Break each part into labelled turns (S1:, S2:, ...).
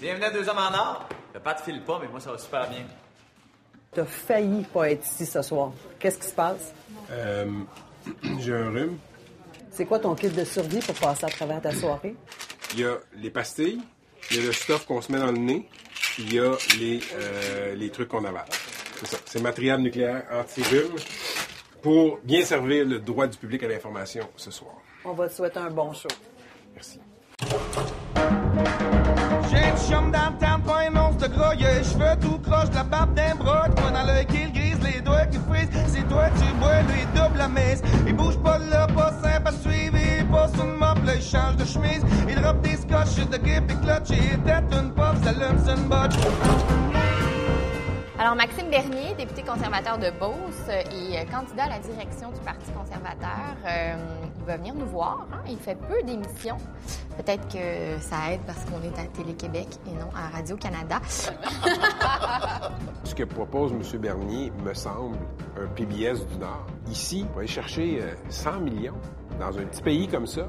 S1: Bienvenue à Deux Hommes en Or. Le pas de file pas, mais moi, ça va super bien.
S2: T'as failli pas être ici ce soir. Qu'est-ce qui se passe?
S3: Euh, j'ai un rhume.
S2: C'est quoi ton kit de survie pour passer à travers ta soirée?
S3: Il y a les pastilles, il y a le stuff qu'on se met dans le nez, puis il y a les, euh, les trucs qu'on avale. C'est ça. C'est matériel nucléaire anti-rhume pour bien servir le droit du public à l'information ce soir.
S2: On va te souhaiter un bon show.
S3: Merci.
S4: Chum dans le temps, pas un once de gras, y'a les cheveux tout croche, la barbe d'un bras, toi dans l'œil qui grise, les doigts qui frisent, c'est toi tu bois, lui double la messe. Il bouge pas là, pas simple à suivre, il passe une mop, là il change de chemise, il drop des scotch, de grip et clutch, il tête une pop, ça allume son botch.
S5: Alors, Maxime Bernier, député conservateur de Beauce et euh, candidat à la direction du Parti conservateur, euh, il va venir nous voir. hein. Il fait peu d'émissions. Peut-être que ça aide parce qu'on est à Télé-Québec et non à Radio-Canada.
S3: Ce que propose M. Bernier me semble un PBS du Nord. Ici, on va aller chercher euh, 100 millions dans un petit pays comme ça.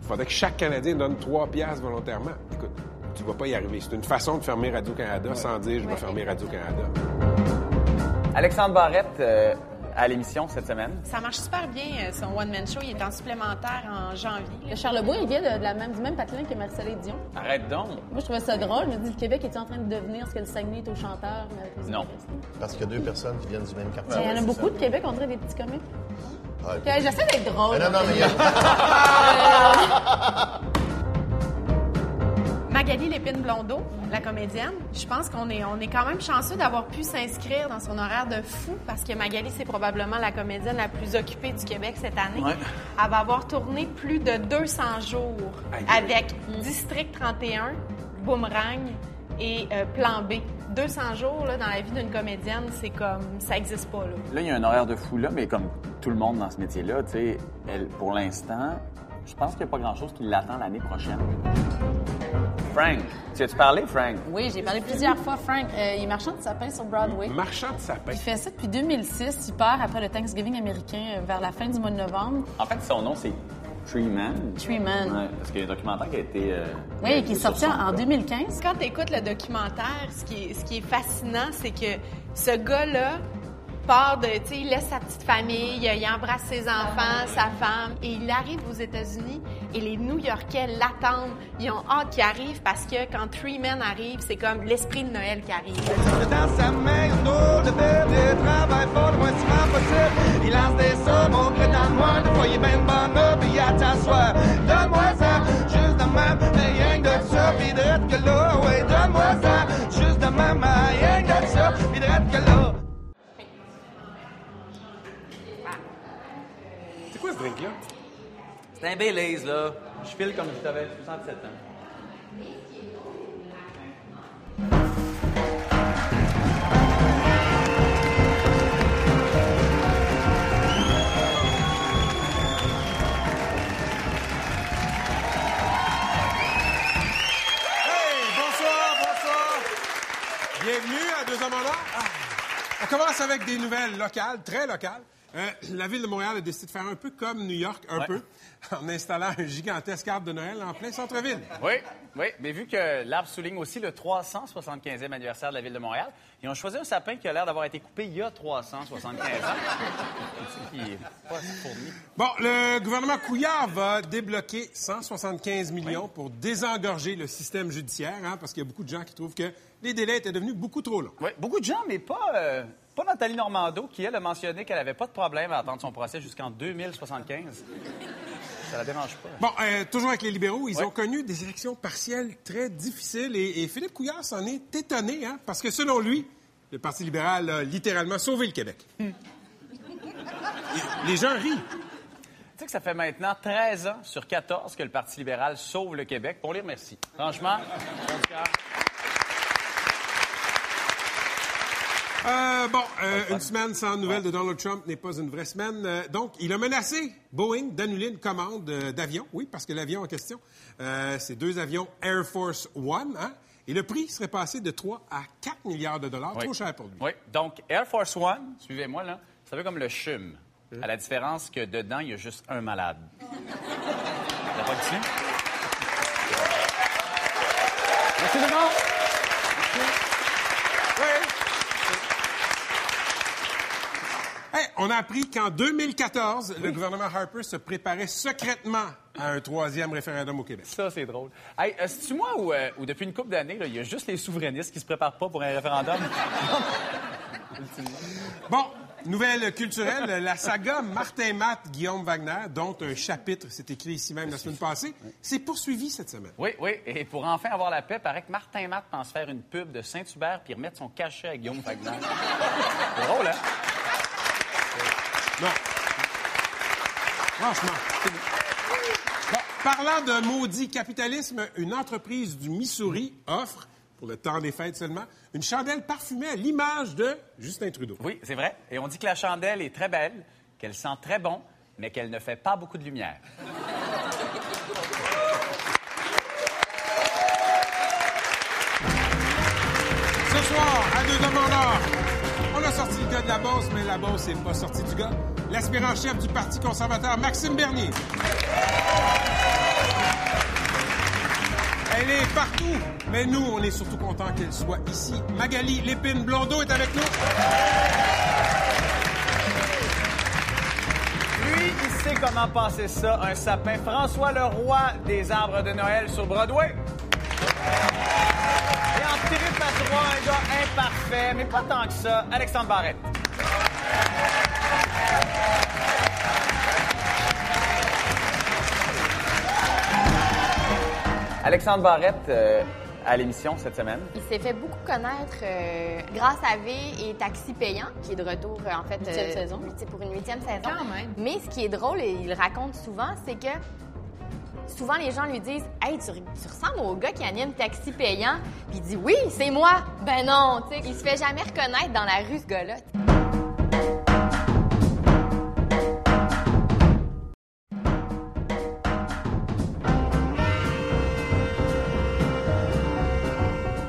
S3: Il faudrait que chaque Canadien donne 3 piastres volontairement. Écoute, tu vas pas y arriver. C'est une façon de fermer Radio-Canada sans dire je vais
S5: Ouais.
S3: fermer Radio-Canada.
S1: Alexandre Barrette euh, à l'émission cette semaine.
S6: Ça marche super bien, euh, son one-man show. Il est en supplémentaire en janvier.
S7: Le Charlebois, il vient de, de la même, du même patelin que Marcel Dion.
S1: Arrête donc.
S7: Moi, je trouvais ça drôle. Je me dis, le Québec est en train de devenir ce que le Saguenay est au chanteur? mais avec les
S1: Non.
S8: Parce qu'il y a deux personnes qui viennent du même quartier.
S7: Il y en a beaucoup de Québec, on dirait des petits comiques.
S8: Ah,
S7: Ok, J'essaie d'être drôle.
S8: Mais non, non, mais
S6: Magali Lépine-Blondeau, la comédienne, je pense qu'on est, on est quand même chanceux d'avoir pu s'inscrire dans son horaire de fou parce que Magali, c'est probablement la comédienne la plus occupée du Québec cette année.
S1: Ouais.
S6: Elle va avoir tourné plus de 200 jours
S3: Aïe.
S6: avec District 31, Boomerang et euh, Plan B. 200 jours là, dans la vie d'une comédienne, c'est comme... ça n'existe pas. Là.
S1: Là, il y a un horaire de fou là, mais comme tout le monde dans ce métier-là, tu sais, pour l'instant, je pense qu'il n'y a pas grand-chose qui l'attend l'année prochaine. Frank, tu as-tu parlé, Frank?
S7: Oui, j'ai parlé plusieurs fois, Frank. Euh, il est marchand de sapin sur Broadway.
S3: Marchand de sapin.
S7: Il fait ça depuis 2006. Il part après le Thanksgiving américain euh, vers la fin du mois de novembre.
S1: En fait, son nom, c'est Tree Man.
S7: Tree Man.
S1: Ouais, parce qu'il y a un documentaire qui a été... euh,
S7: Oui, qui est sorti en
S1: blog.
S7: 2015.
S6: Quand tu écoutes le documentaire, ce qui est, ce qui est fascinant, c'est que ce gars-là part de, tu sais, il laisse sa petite famille, il embrasse ses enfants, sa femme, et il arrive aux États-Unis et les New-Yorkais l'attendent. Ils ont hâte qu'il arrive parce que quand Three Men arrive, c'est comme l'esprit de Noël qui arrive.
S4: Dans sa main, de Bible, il travaille fort le moins possible. Il lance des sommes au gré dans le noir, des est ben bonne là, puis attend soir. Donne-moi ça, juste de même, rien de ça, pis drette que là, ouais, donne-moi ça, juste de même, rien de ça, pis drette que là.
S3: C'est quoi ce drink-là?
S1: C'est un Baileys, là. Je file comme si t'avais 67 ans.
S3: Hey, bonsoir, bonsoir. Bienvenue à Deux Hommes en Or. Ah. On commence avec des nouvelles locales, très locales. Euh, la ville de Montréal a décidé de faire un peu comme New York, un
S1: Ouais.
S3: peu, en installant un gigantesque arbre de Noël en plein centre-ville.
S1: Oui, oui, mais vu que l'arbre souligne aussi le 375e anniversaire de la Ville de Montréal, ils ont choisi un sapin qui a l'air d'avoir été coupé il y a 375 ans. qui est pas assez fourni.
S3: Bon, le gouvernement Couillard va débloquer 175 millions pour désengorger le système judiciaire, hein, parce qu'il y a beaucoup de gens qui trouvent que les délais étaient devenus beaucoup trop longs.
S1: Oui, beaucoup de gens, mais pas, euh, pas Nathalie Normando, qui, elle, a mentionné qu'elle n'avait pas de problème à attendre son procès jusqu'en 2075. Ça la dérange pas.
S3: Bon, euh, toujours avec les libéraux, ils
S1: Ouais.
S3: ont connu des élections partielles très difficiles et, et Philippe Couillard s'en est étonné, hein, parce que selon lui, le Parti libéral a littéralement sauvé le Québec.
S1: Hmm.
S3: Les gens rient.
S1: Tu sais que ça fait maintenant 13 ans sur 14 que le Parti libéral sauve le Québec. On les remercie. Franchement, bon du cœur.
S3: Euh, bon, euh, une semaine sans nouvelles de Donald Trump n'est pas une vraie semaine. Euh, donc, il a menacé Boeing d'annuler une commande euh, d'avion. Oui, parce que l'avion en question, euh, c'est deux avions Air Force One. Hein? Et le prix serait passé de 3 à 4 milliards de dollars.
S1: Oui.
S3: Trop cher pour lui.
S1: Oui. Donc, Air Force One, suivez-moi là, ça fait comme le CHUM. À la différence que dedans, il y a juste un malade. T'as pas Merci tout le monde.
S3: Hey, on a appris qu'en 2014, le gouvernement Harper se préparait secrètement à un troisième référendum au Québec.
S1: Ça, c'est drôle. Hey, euh, c'est-tu moi ou, euh, ou depuis une couple d'années, il y a juste les souverainistes qui se préparent pas pour un référendum?
S3: Bon, nouvelle culturelle, la saga Martin Matt, Guillaume Wagner, dont un chapitre s'est écrit ici même la semaine passée, s'est poursuivi cette semaine.
S1: oui, oui. Et pour enfin avoir la paix, paraît que Martin Matt pense faire une pub de Saint-Hubert puis remettre son cachet à Guillaume Wagner. c'est drôle, hein?
S3: Non. Franchement. Bon, parlant de maudit capitalisme, une entreprise du Missouri offre, pour le temps des fêtes seulement, une chandelle parfumée à l'image de Justin Trudeau.
S1: Oui, c'est vrai. Et on dit que la chandelle est très belle, qu'elle sent très bon, mais qu'elle ne fait pas beaucoup de lumière.
S3: Ce soir, à deux demandeurs, on a sorti le gars de la bosse, mais la bosse n'est pas sortie du gars. L'aspirant chef du Parti conservateur, Maxime Bernier. Elle est partout, mais nous, on est surtout contents qu'elle soit ici. Magali Lépine Blondeau est avec nous.
S1: Lui, il sait comment passer ça, un sapin. François Leroy des arbres de Noël sur Broadway. Un gars imparfait, mais pas tant que ça, Alexandre Barrette. Alexandre Barrette euh, à l'émission cette semaine.
S5: Il s'est fait beaucoup connaître euh, grâce à V et Taxi Payant, qui est de retour, euh, en fait,
S7: Huitième saison.
S5: huiti- pour une huitième saison.
S6: Quand même.
S5: Mais ce qui est drôle, et il le raconte souvent, c'est que souvent les gens lui disent Hey, tu, tu ressembles au gars qui anime Taxi Payant. Puis il dit Oui, c'est moi. Ben non, tu sais, il se fait jamais reconnaître dans la rue, ce gars-là.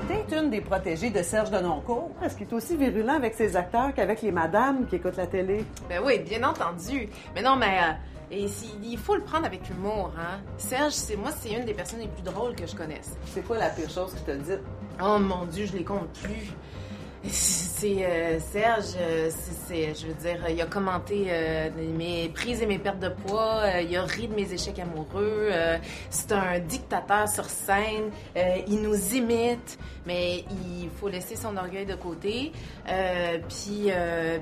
S2: T'es une des protégées de Serge Denoncourt. Est-ce qu'il est aussi virulent avec ses acteurs qu'avec les madames qui écoutent la télé?
S9: Ben oui, bien entendu. Mais non, mais euh, et il faut le prendre avec humour, hein. Serge, c'est moi, c'est une des personnes les plus drôles que je connaisse.
S2: C'est quoi la pire chose qu'il t'a dit?
S9: Oh mon Dieu, je les compte plus. C'est euh, Serge, euh, c'est, je veux dire, il a commenté euh, mes prises et mes pertes de poids, euh, il a ri de mes échecs amoureux. euh, c'est un dictateur sur scène, euh, il nous imite, mais il faut laisser son orgueil de côté. puis,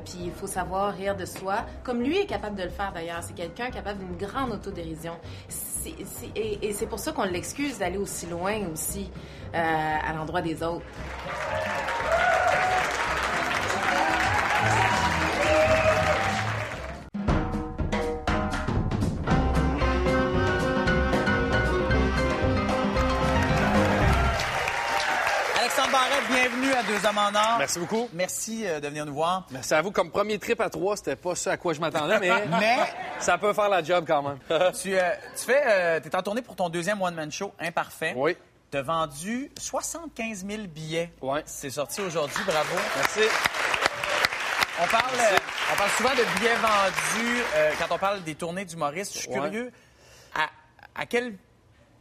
S9: puis il faut savoir rire de soi, comme lui est capable de le faire d'ailleurs. C'est quelqu'un capable d'une grande autodérision. Et, et c'est pour ça qu'on l'excuse d'aller aussi loin aussi à l'endroit des autres.
S1: Bienvenue à Deux Hommes en Or.
S10: Merci beaucoup.
S1: Merci euh, de venir nous voir.
S10: Merci à vous. Comme premier trip à trois, c'était pas ce à quoi je m'attendais, mais,
S1: Mais
S10: ça peut faire la job quand même.
S1: tu, euh, tu fais, euh, t'es en tournée pour ton deuxième one-man show, Imparfait.
S10: oui.
S1: T'as vendu 75 000 billets.
S10: Ouais.
S1: C'est sorti aujourd'hui, bravo.
S10: Merci.
S1: On parle, euh, on parle souvent de billets vendus euh, quand on parle des tournées d'humoristes. Je suis
S10: Ouais.
S1: curieux, à, à quel...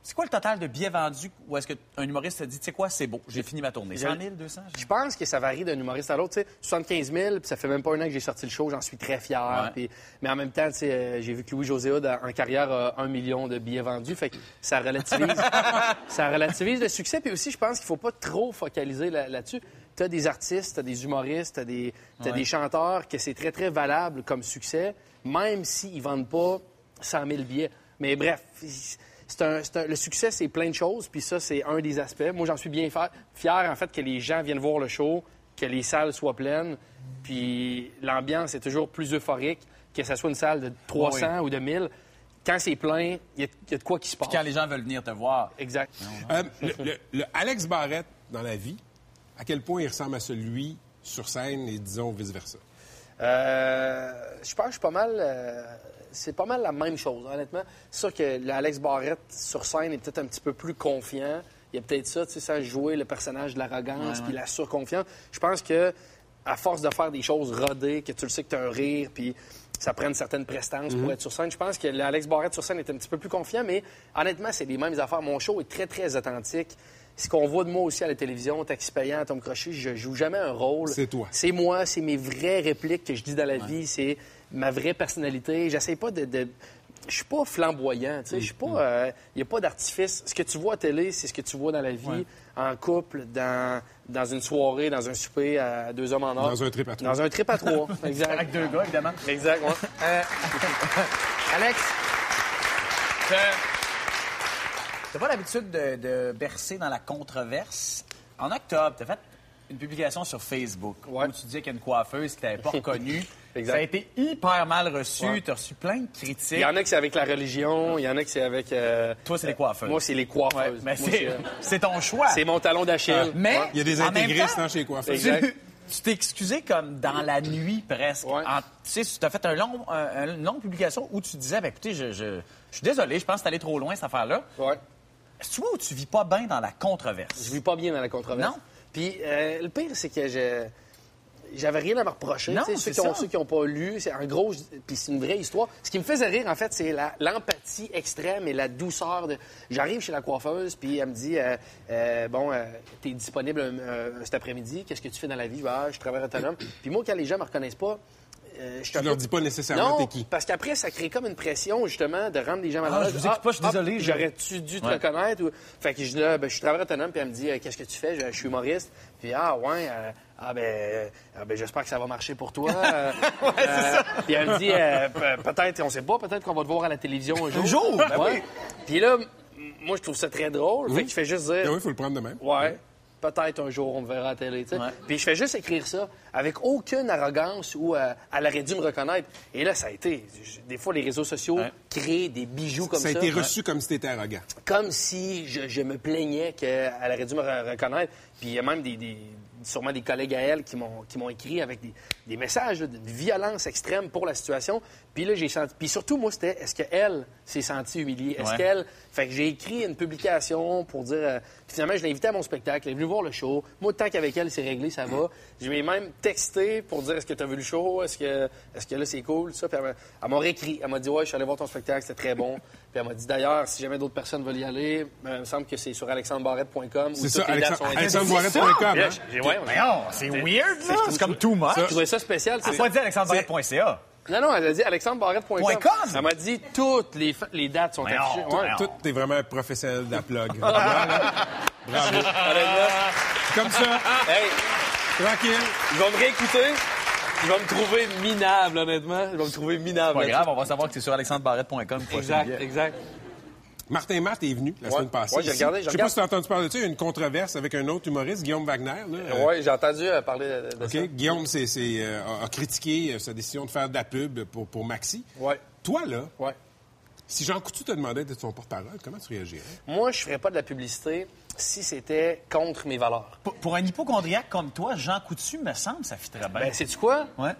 S1: C'est quoi le total de billets vendus où est-ce qu'un humoriste se dit, tu sais quoi, c'est beau, j'ai fini ma tournée? 100 000, 200?
S10: Je pense que ça varie d'un humoriste à l'autre. Tu sais, 75 000, puis ça fait même pas un an que j'ai sorti le show, j'en suis très fier.
S1: Ouais.
S10: puis- mais en même temps, euh, j'ai vu que Louis-José en carrière, a un million de billets vendus. Fait que ça relativise, ça relativise le succès. Puis aussi, je pense qu'il faut pas trop focaliser là- là-dessus. tu as des artistes, tu as des humoristes, tu as, des,
S1: Ouais.
S10: des chanteurs que c'est très, très valable comme succès, même s'ils vendent pas 100 000 billets. Mais bref, un- c'est un- le succès, c'est plein de choses, puis ça, c'est un des aspects. Moi, j'en suis bien fa- fier, en fait, que les gens viennent voir le show, que les salles soient pleines, puis l'ambiance est toujours plus euphorique, que ce soit une salle de 300 ou de 1000. Quand c'est plein, il y, a- il y a de quoi qui se passe.
S1: Puis quand les gens veulent venir te voir.
S10: Exact.
S3: Euh, le, le- le Alex Barrett, dans la vie, à quel point il ressemble à celui sur scène et disons vice-versa?
S10: Euh, je pense que je suis pas mal. euh, c'est pas mal la même chose, honnêtement. C'est sûr que l'Alex Barrett sur scène est peut-être un petit peu plus confiant. Il y a peut-être ça, tu sais, sans jouer le personnage de l'arrogance puis la surconfiance. Je pense que à force de faire des choses rodées, que tu le sais que tu as un rire, puis ça prend une certaine prestance pour être sur scène, je pense que l'Alex Barrett sur scène est un petit peu plus confiant, mais honnêtement, c'est les mêmes affaires. Mon show est très, très authentique. Ce qu'on voit de moi aussi à la télévision, taxi payant, Tom Crochet, je joue jamais un rôle.
S3: C'est toi.
S10: C'est moi, c'est mes vraies répliques que je dis dans la vie, c'est ma vraie personnalité. J'essaie pas de. de- Je suis pas flamboyant, tu sais. Je suis pas. Il n'y a pas d'artifice. Ce que tu vois à télé, c'est ce que tu vois dans la vie, en couple, dans, dans une soirée, dans un souper à deux hommes en or.
S3: Dans un trip à trois.
S10: Dans un trip à trois. exact.
S1: Avec deux gars, évidemment.
S10: Exact, ouais.
S1: Euh, Alex, t'as- pas l'habitude de, de bercer dans la controverse? En octobre, t'as fait une publication sur Facebook
S10: Ouais.
S1: où tu disais qu'il y a une coiffeuse qui t'avait pas reconnue.
S10: Exact.
S1: Ça a été hyper mal reçu.
S10: Ouais.
S1: T'as reçu plein de critiques.
S10: Il y en a qui c'est avec la religion, il y en a qui c'est avec. euh,
S1: Toi, c'est les coiffeuses.
S10: Moi, c'est les
S1: Ouais,
S10: coiffeuses.
S1: mais
S10: Moi,
S1: c'est
S10: euh,
S1: c'est ton choix.
S10: c'est mon talon d'Achille.
S1: Mais
S3: Il y a des intégristes
S1: temps,
S3: hein, chez les coiffeurs.
S10: Exact.
S1: Tu tu t'es excusé comme dans la nuit presque.
S10: Ouais.
S1: En- tu sais, tu as fait un long, un- une longue publication où tu disais, ben, écoutez, je, je- je suis désolé, je pense que c'est allé trop loin cette affaire-là. Tu vois où tu vis pas bien dans la controverse?
S10: Je vis pas bien dans la controverse.
S1: Non.
S10: Puis euh, le pire, c'est que je. J'avais rien à me reprocher.
S1: Non,
S10: ceux,
S1: c'est
S10: qui ont, ceux qui n'ont pas lu, c'est en gros, puis c'est une vraie histoire. Ce qui me faisait rire, en fait, c'est l'empathie extrême et la douceur. de. J'arrive chez la coiffeuse, puis elle me dit euh, euh, Bon, tu es disponible euh, cet après-midi, qu'est-ce que tu fais dans la vie? Ah, Je travaille autonome. puis moi, quand les gens me reconnaissent pas, euh, je suis
S3: Tu leur dis pas nécessairement
S10: non,
S3: t'es qui.
S10: parce qu'après, ça crée comme une pression, justement, de rendre les gens mal à
S1: Ah, je vous écoute pas, je suis désolé, je-
S10: J'aurais-tu dû te
S1: Ouais.
S10: reconnaître? Ou... Fait que je dis là, ben, je suis travailleur autonome, puis elle me dit, euh, qu'est-ce que tu fais? Je, je suis humoriste. Puis, ah, ouais, euh, ah, ben, euh, ah, ben, j'espère que ça va marcher pour toi. Euh, euh, Puis elle me dit, euh, pe- peut-être, on sait pas, peut-être qu'on va te voir à la télévision un jour.
S1: Un jour? Ben
S10: Ouais.
S1: oui.
S10: Puis là, moi, je trouve ça très drôle. Fait que je fais juste dire,
S3: Ah oui, il faut le prendre de même.
S10: Ouais. Peut-être un jour, on me verra à la télé.
S1: Ouais.
S10: Puis je fais juste écrire ça avec aucune arrogance ou euh, elle aurait dû me reconnaître. Et là, ça a été. Des fois, les réseaux sociaux
S1: Ouais.
S10: créent des bijoux comme ça.
S3: Ça a été reçu comme si t'étais arrogant.
S10: Comme si je, je me plaignais qu'elle aurait dû me re- reconnaître. Puis il y a même des, des- sûrement des collègues à elle qui m'ont écrit avec des, des messages de violence extrême pour la situation. Puis là, j'ai senti. Puis surtout, moi, c'était est-ce qu'elle s'est sentie humiliée? Est-ce
S1: Ouais.
S10: qu'elle. Fait que j'ai écrit une publication pour dire. euh, puis finalement, je l'ai invitée à mon spectacle. Elle est venue voir le show. Moi, tant qu'avec elle, c'est réglé, ça va. Je lui ai même texté pour dire est-ce que tu as vu le show? Est-ce que, est-ce que là, c'est cool? Ça? Puis elle m'a réécrit. Elle m'a dit ouais, je suis allé voir ton spectacle, c'était très bon. Puis elle m'a dit d'ailleurs, si jamais d'autres personnes veulent y aller, ben, il me semble que c'est sur alexandrebarrette.com.
S3: C'est ça,
S10: toutes les dates sont
S3: Alexandre-
S10: indiquées.
S3: alexandrebarrette.com. Hein?
S1: c'est weird, là. C'est comme too much.
S10: Je trouvais ça spécial.
S1: C'est- pas dit alexandrebarrette.ca.
S10: Non, non, elle a dit alexandrebarrette.com. Elle m'a dit toutes les, les dates sont affichées. Ouais.
S1: voyons.
S3: Tout, t'es vraiment un professionnel de la plug. Bravo. Comme ça,
S10: Hey,
S3: tranquille.
S10: ils vont me réécouter. Ils vont me trouver minable, honnêtement. Ils vont me trouver minable.
S1: Pas grave, on va savoir que c'est sur alexandrebarrette.com.
S10: Exact, exact.
S3: Martin Matt est venu la
S10: Ouais.
S3: semaine passée.
S10: Ouais, j'ai regardé, je
S3: Je sais pas si tu as entendu parler de ça. Il y a une controverse avec un autre humoriste, Guillaume Wagner. Là. Euh,
S10: Oui, j'ai entendu euh, parler de, ça.
S3: Guillaume c'est, c'est, euh, a- critiqué sa décision de faire de la pub pour, pour Maxi.
S10: Ouais,
S3: Toi, là,
S10: ouais.
S3: si Jean Coutu te demandait d'être son porte-parole, comment tu réagirais?
S10: Moi, je ferais pas de la publicité si c'était contre mes valeurs.
S1: Pour, pour un hypochondriaque comme toi, Jean Coutu, me semble, ça fitterait bien.
S10: Ben, sais-tu quoi?
S1: Ouais.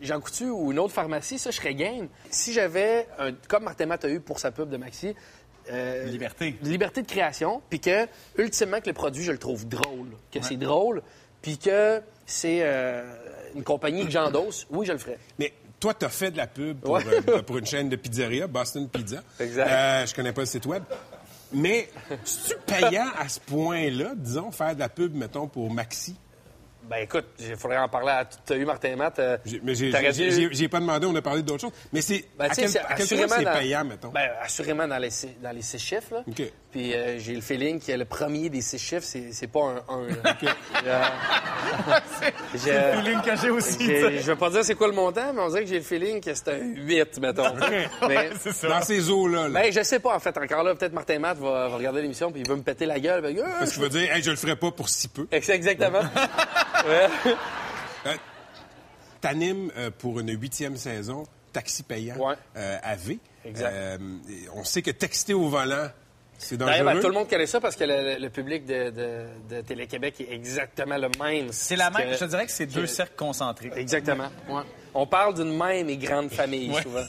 S10: Jean Coutu ou une autre pharmacie, ça, je serais game. Si j'avais, un, comme Martin Matt a eu pour sa pub de Maxi, euh,
S1: Liberté.
S10: liberté de création, puis que, ultimement, que le produit, je le trouve drôle. Que c'est drôle, puis que c'est euh, une compagnie que j'endosse, oui, je le ferais.
S3: Mais toi, tu as fait de la pub pour,
S10: Ouais.
S3: euh, pour une chaîne de pizzeria, Boston Pizza.
S10: Exact.
S3: Euh, je connais pas le site web. Mais, es-tu payant à ce point-là, disons, faire de la pub, mettons, pour Maxi?
S10: Ben écoute, il faudrait en parler à... Tu as eu Martin Matt... euh,
S3: J'ai- mais
S10: dû-
S3: pas demandé, on a parlé d'autres choses. Mais c'est
S10: Ben,
S3: à quel,
S10: c'est
S3: à quel point c'est payant, mettons?
S10: Ben, assurément dans les, six- dans les six chiffres. Là.
S3: OK.
S10: Puis euh, j'ai le feeling que le premier des six chiffres, c'est, c'est pas un 1. c'est
S1: le feeling que j'ai aussi.
S10: Je vais pas dire c'est quoi le montant, mais on dirait que j'ai le feeling que c'est un 8, mettons. mais,
S1: C'est ça.
S3: Dans ces eaux-là, là.
S10: ben, je sais pas, en fait. Encore là, peut-être Martin Matt va, va regarder l'émission puis il veut me péter la gueule. Ben, euh,
S3: Parce je veux dire, hey, je le ferais pas pour si peu.
S10: exactement. Ouais.
S3: Euh, T'animes euh, pour une huitième saison Taxi payant
S10: Ouais.
S3: euh, à V.
S10: Exact.
S3: Euh, on sait que texter au volant, c'est dangereux.
S10: ben, tout le monde connaît ça parce que le, le public de, de, de Télé-Québec est exactement le même.
S1: C'est la même.
S10: que-
S1: Je te dirais que c'est deux
S10: que-
S1: cercles concentrés.
S10: Exactement. Ouais. On parle d'une même et grande famille, souvent.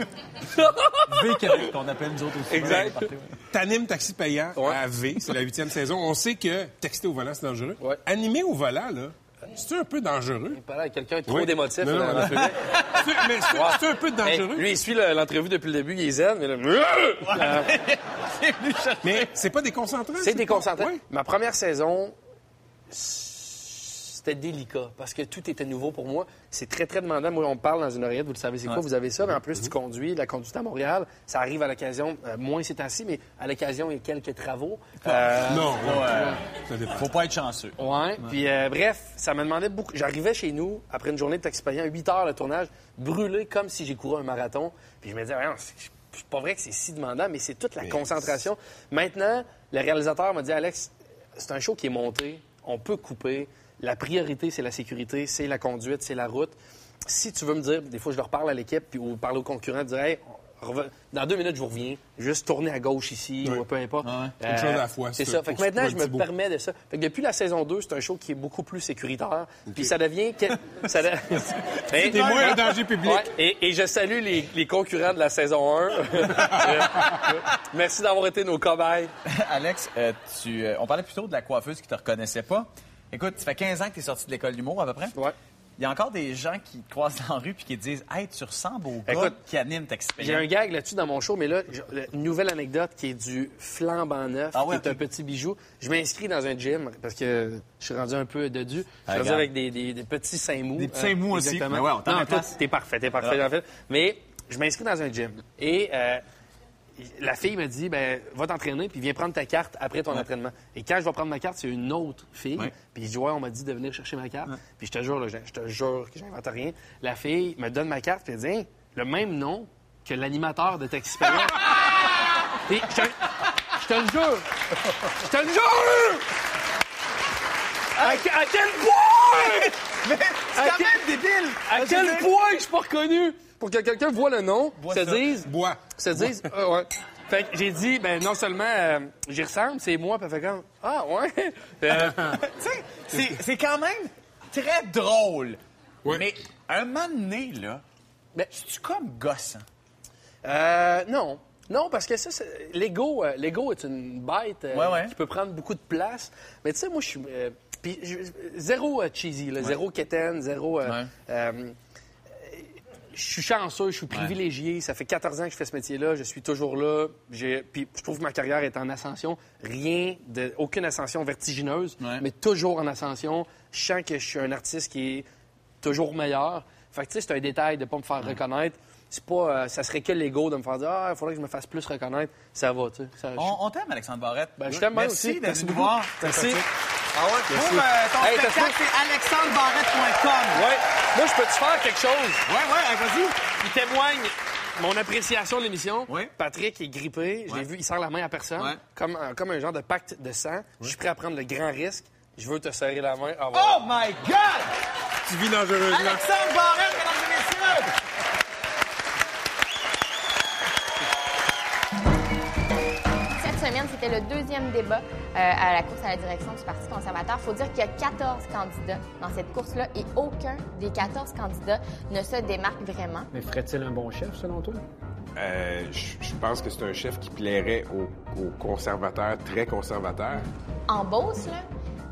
S1: V Québec, qu'on appelle nous autres aussi.
S10: Exact.
S3: T'animes Taxi payant
S10: Ouais.
S3: à V, c'est la huitième saison. On sait que texter au volant, c'est dangereux.
S10: Ouais.
S3: Animer au volant, là, C'est un peu dangereux.
S10: Il parlait à quelqu'un de trop
S3: Oui.
S10: d'émotif.
S3: Non, non, non. Mais c'est c'est un peu
S10: Hey,
S3: dangereux.
S10: lui, il suit le- l'entrevue depuis le début, il est zen, mais là... Euh,
S3: Mais c'est pas déconcentrant.
S10: C'est déconcentrant.
S3: Oui.
S10: Ma première saison, c'était délicat parce que tout était nouveau pour moi. C'est très, très demandant. Moi, on me parle dans une oreillette, vous le savez, c'est quoi,
S1: Ouais.
S10: vous avez ça, mais en plus, tu conduis, la conduite à Montréal, ça arrive à l'occasion, euh, moins ces temps-ci, mais à l'occasion, il y a quelques travaux. Euh,
S3: Non,
S1: Ouais. Faut pas être chanceux.
S10: Ouais. Puis euh, bref, ça me demandait beaucoup. J'arrivais chez nous après une journée de taxi payant, 8 heures le tournage, brûlé comme si j'ai couru un marathon. Puis je me disais, c'est c'est pas vrai que c'est si demandant, mais c'est toute la concentration. Maintenant, le réalisateur m'a dit, Alex, c'est un show qui est monté, on peut couper. La priorité, c'est la sécurité, c'est la conduite, c'est la route. Si tu veux me dire, des fois, je leur parle à l'équipe puis, ou parler aux concurrents, dire, hey, dans deux minutes, je vous reviens. Juste tourner à gauche ici, ou peu importe.
S1: Ouais.
S3: Une chose à la fois,
S10: C'est ça. Fait que maintenant, je me permets de ça. Fait que depuis la saison 2, c'est un show qui est beaucoup plus sécuritaire. Puis ça devient. que- ça de-
S3: T'es moins un danger public.
S10: Ouais, et, et je salue les, les concurrents de la saison 1. Merci d'avoir été nos cobayes.
S1: Alex, euh, tu, euh, on parlait plutôt de la coiffeuse qui te reconnaissait pas. Écoute, ça fait 15 ans que tu es sorti de l'école d'humour à peu près.
S10: Ouais.
S1: Il y a encore des gens qui te croisent dans la rue puis qui te disent Hey, tu ressembles au gars
S10: Écoute,
S1: qui anime ta
S10: J'ai un gag là-dessus dans mon show, mais là, une nouvelle anecdote qui est du flambant neuf,
S1: Ah ouais,
S10: qui est un petit bijou. Je m'inscris dans un gym parce que je suis rendu un peu dodu. Je
S1: Ah,
S10: suis rendu
S1: regarde.
S10: avec des, des- des petits seins mous.
S1: Des petits seins mous aussi.
S10: exactement.
S1: Mais ouais, on
S10: non, t'es parfait, t'es parfait,
S1: Ah.
S10: en fait. Mais je m'inscris dans un gym. Et euh, la fille me dit, ben, va t'entraîner, puis viens prendre ta carte après ton entraînement. Et quand je vais prendre ma carte, c'est une autre fille.
S1: Ouais.
S10: Puis je dis, ouais, on m'a dit de venir chercher ma carte. Puis je te jure, là, je, je te jure que j'invente rien. La fille me donne ma carte, puis elle dit, le même nom que l'animateur de Payant. Puis je te, je te le jure. Je te le jure! À, à quel point!
S1: Mais
S10: À
S1: c'est quand
S10: quel-
S1: même débile!
S10: À
S1: Je
S10: quel point je suis pas reconnu? Pour que quelqu'un voit le nom,
S1: Bois
S10: se
S1: ça.
S10: dise,
S3: Bois.
S10: se dise, ah, ouais. Fait que j'ai dit, ben non seulement euh, j'y ressemble, c'est moi, puis fait comme, ah ouais. Euh,
S1: Tu sais, c'est- c'est quand même très drôle.
S3: Ouais.
S1: Mais un moment donné, là,
S10: Ben-
S1: c'est-tu comme gossant?
S10: Euh, non. Non, parce que ça, c'est- l'ego, euh, l'ego est une bête euh,
S1: Ouais, ouais.
S10: qui peut prendre beaucoup de place. Mais tu sais, moi, je suis. zéro cheesy, là, zéro quétaine, zéro. Je suis chanceux, je suis privilégié. Ça fait 14 ans que je fais ce métier-là. Je suis toujours là. Puis je trouve que ma carrière est en ascension. Rien de. Aucune ascension vertigineuse,
S1: Ouais.
S10: mais toujours en ascension. Je sens que je suis un artiste qui est toujours meilleur. Fait que, tu sais, c'est un détail de ne pas me faire reconnaître. C'est pas, euh, ça serait que l'ego de me faire dire Ah, il faudrait que je me fasse plus reconnaître. Ça va, tu sais. Ça-
S1: On, on t'aime, Alexandre Barrette.
S10: Ben, je t'aime
S1: Merci
S10: aussi. Merci beaucoup.
S1: voir.
S10: Merci.
S1: Ah ouais,
S10: Merci.
S1: pour euh, ton
S10: Hey, t'as
S1: spectacle, c'est alexandrebarrette.com.
S10: Ouais. Moi, je peux-tu faire quelque chose
S1: Ouais, ouais, vas-y.
S10: qui témoigne mon appréciation de l'émission?
S1: Ouais.
S10: Patrick est grippé. Je l'ai
S1: Ouais.
S10: vu, il serre la main à personne.
S1: Ouais.
S10: Comme, un- comme un genre de pacte de sang. Je suis prêt à prendre le grand risque. Je veux te serrer la main. Au revoir.
S1: Oh my God!
S3: Tu vis dangereusement.
S1: Alexandre Barrette, mesdames
S5: c'était le deuxième débat euh, à la course à la direction du Parti conservateur. Il faut dire qu'il y a 14 candidats dans cette course-là et aucun des 14 candidats ne se démarque vraiment.
S11: Mais ferait-il un bon chef, selon toi?
S3: Euh, je pense que c'est un chef qui plairait aux, aux conservateurs, très conservateurs.
S5: En Beauce, là,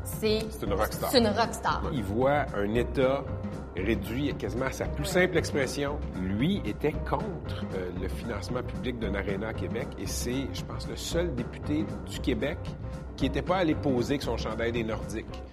S5: c'est...
S3: C'est une rockstar.
S5: C'est une rockstar.
S3: Il voit un État réduit quasiment à sa plus simple expression. Lui était contre euh, le financement public d'un aréna à Québec et c'est, je pense, le seul député du Québec qui n'était pas allé poser avec son chandail des Nordiques.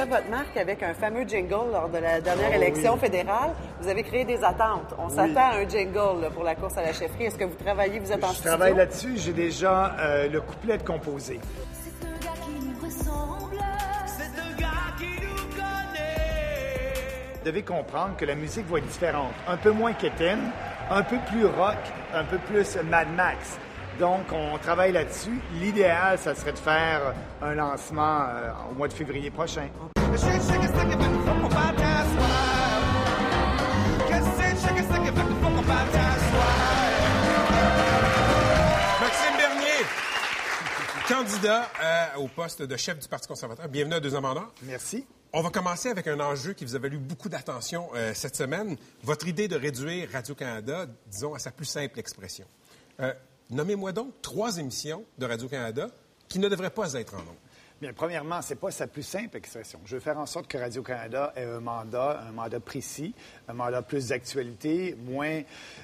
S2: Fait votre marque avec un fameux jingle lors de la dernière élection fédérale. Vous avez créé des attentes. On s'attend à un jingle là, pour la course à la chefferie. Est-ce que vous travaillez, vous êtes en
S12: Je
S2: studio?
S12: travaille là-dessus. J'ai déjà euh, le couplet de composé.
S13: C'est un gars qui nous ressemble.
S4: C'est un gars qui nous connaît.
S12: Vous devez comprendre que la musique va être différente. Un peu moins quétaine, un peu plus rock, un peu plus Mad Max. Donc, on travaille là-dessus. L'idéal, ça serait de faire un lancement euh, au mois de février prochain.
S3: Maxime Bernier! candidat euh, au poste de chef du Parti conservateur. Bienvenue à Deux Amendeurs.
S12: Merci.
S3: On va commencer avec un enjeu qui vous a valu beaucoup d'attention euh, cette semaine. Votre idée de réduire Radio-Canada, disons, à sa plus simple expression. Euh, Nommez-moi donc trois émissions de Radio-Canada qui ne devraient pas être en nombre.
S12: Bien, premièrement, c'est pas sa plus simple expression. Je veux faire en sorte que Radio-Canada ait un mandat, un mandat précis, un mandat plus d'actualité, moins,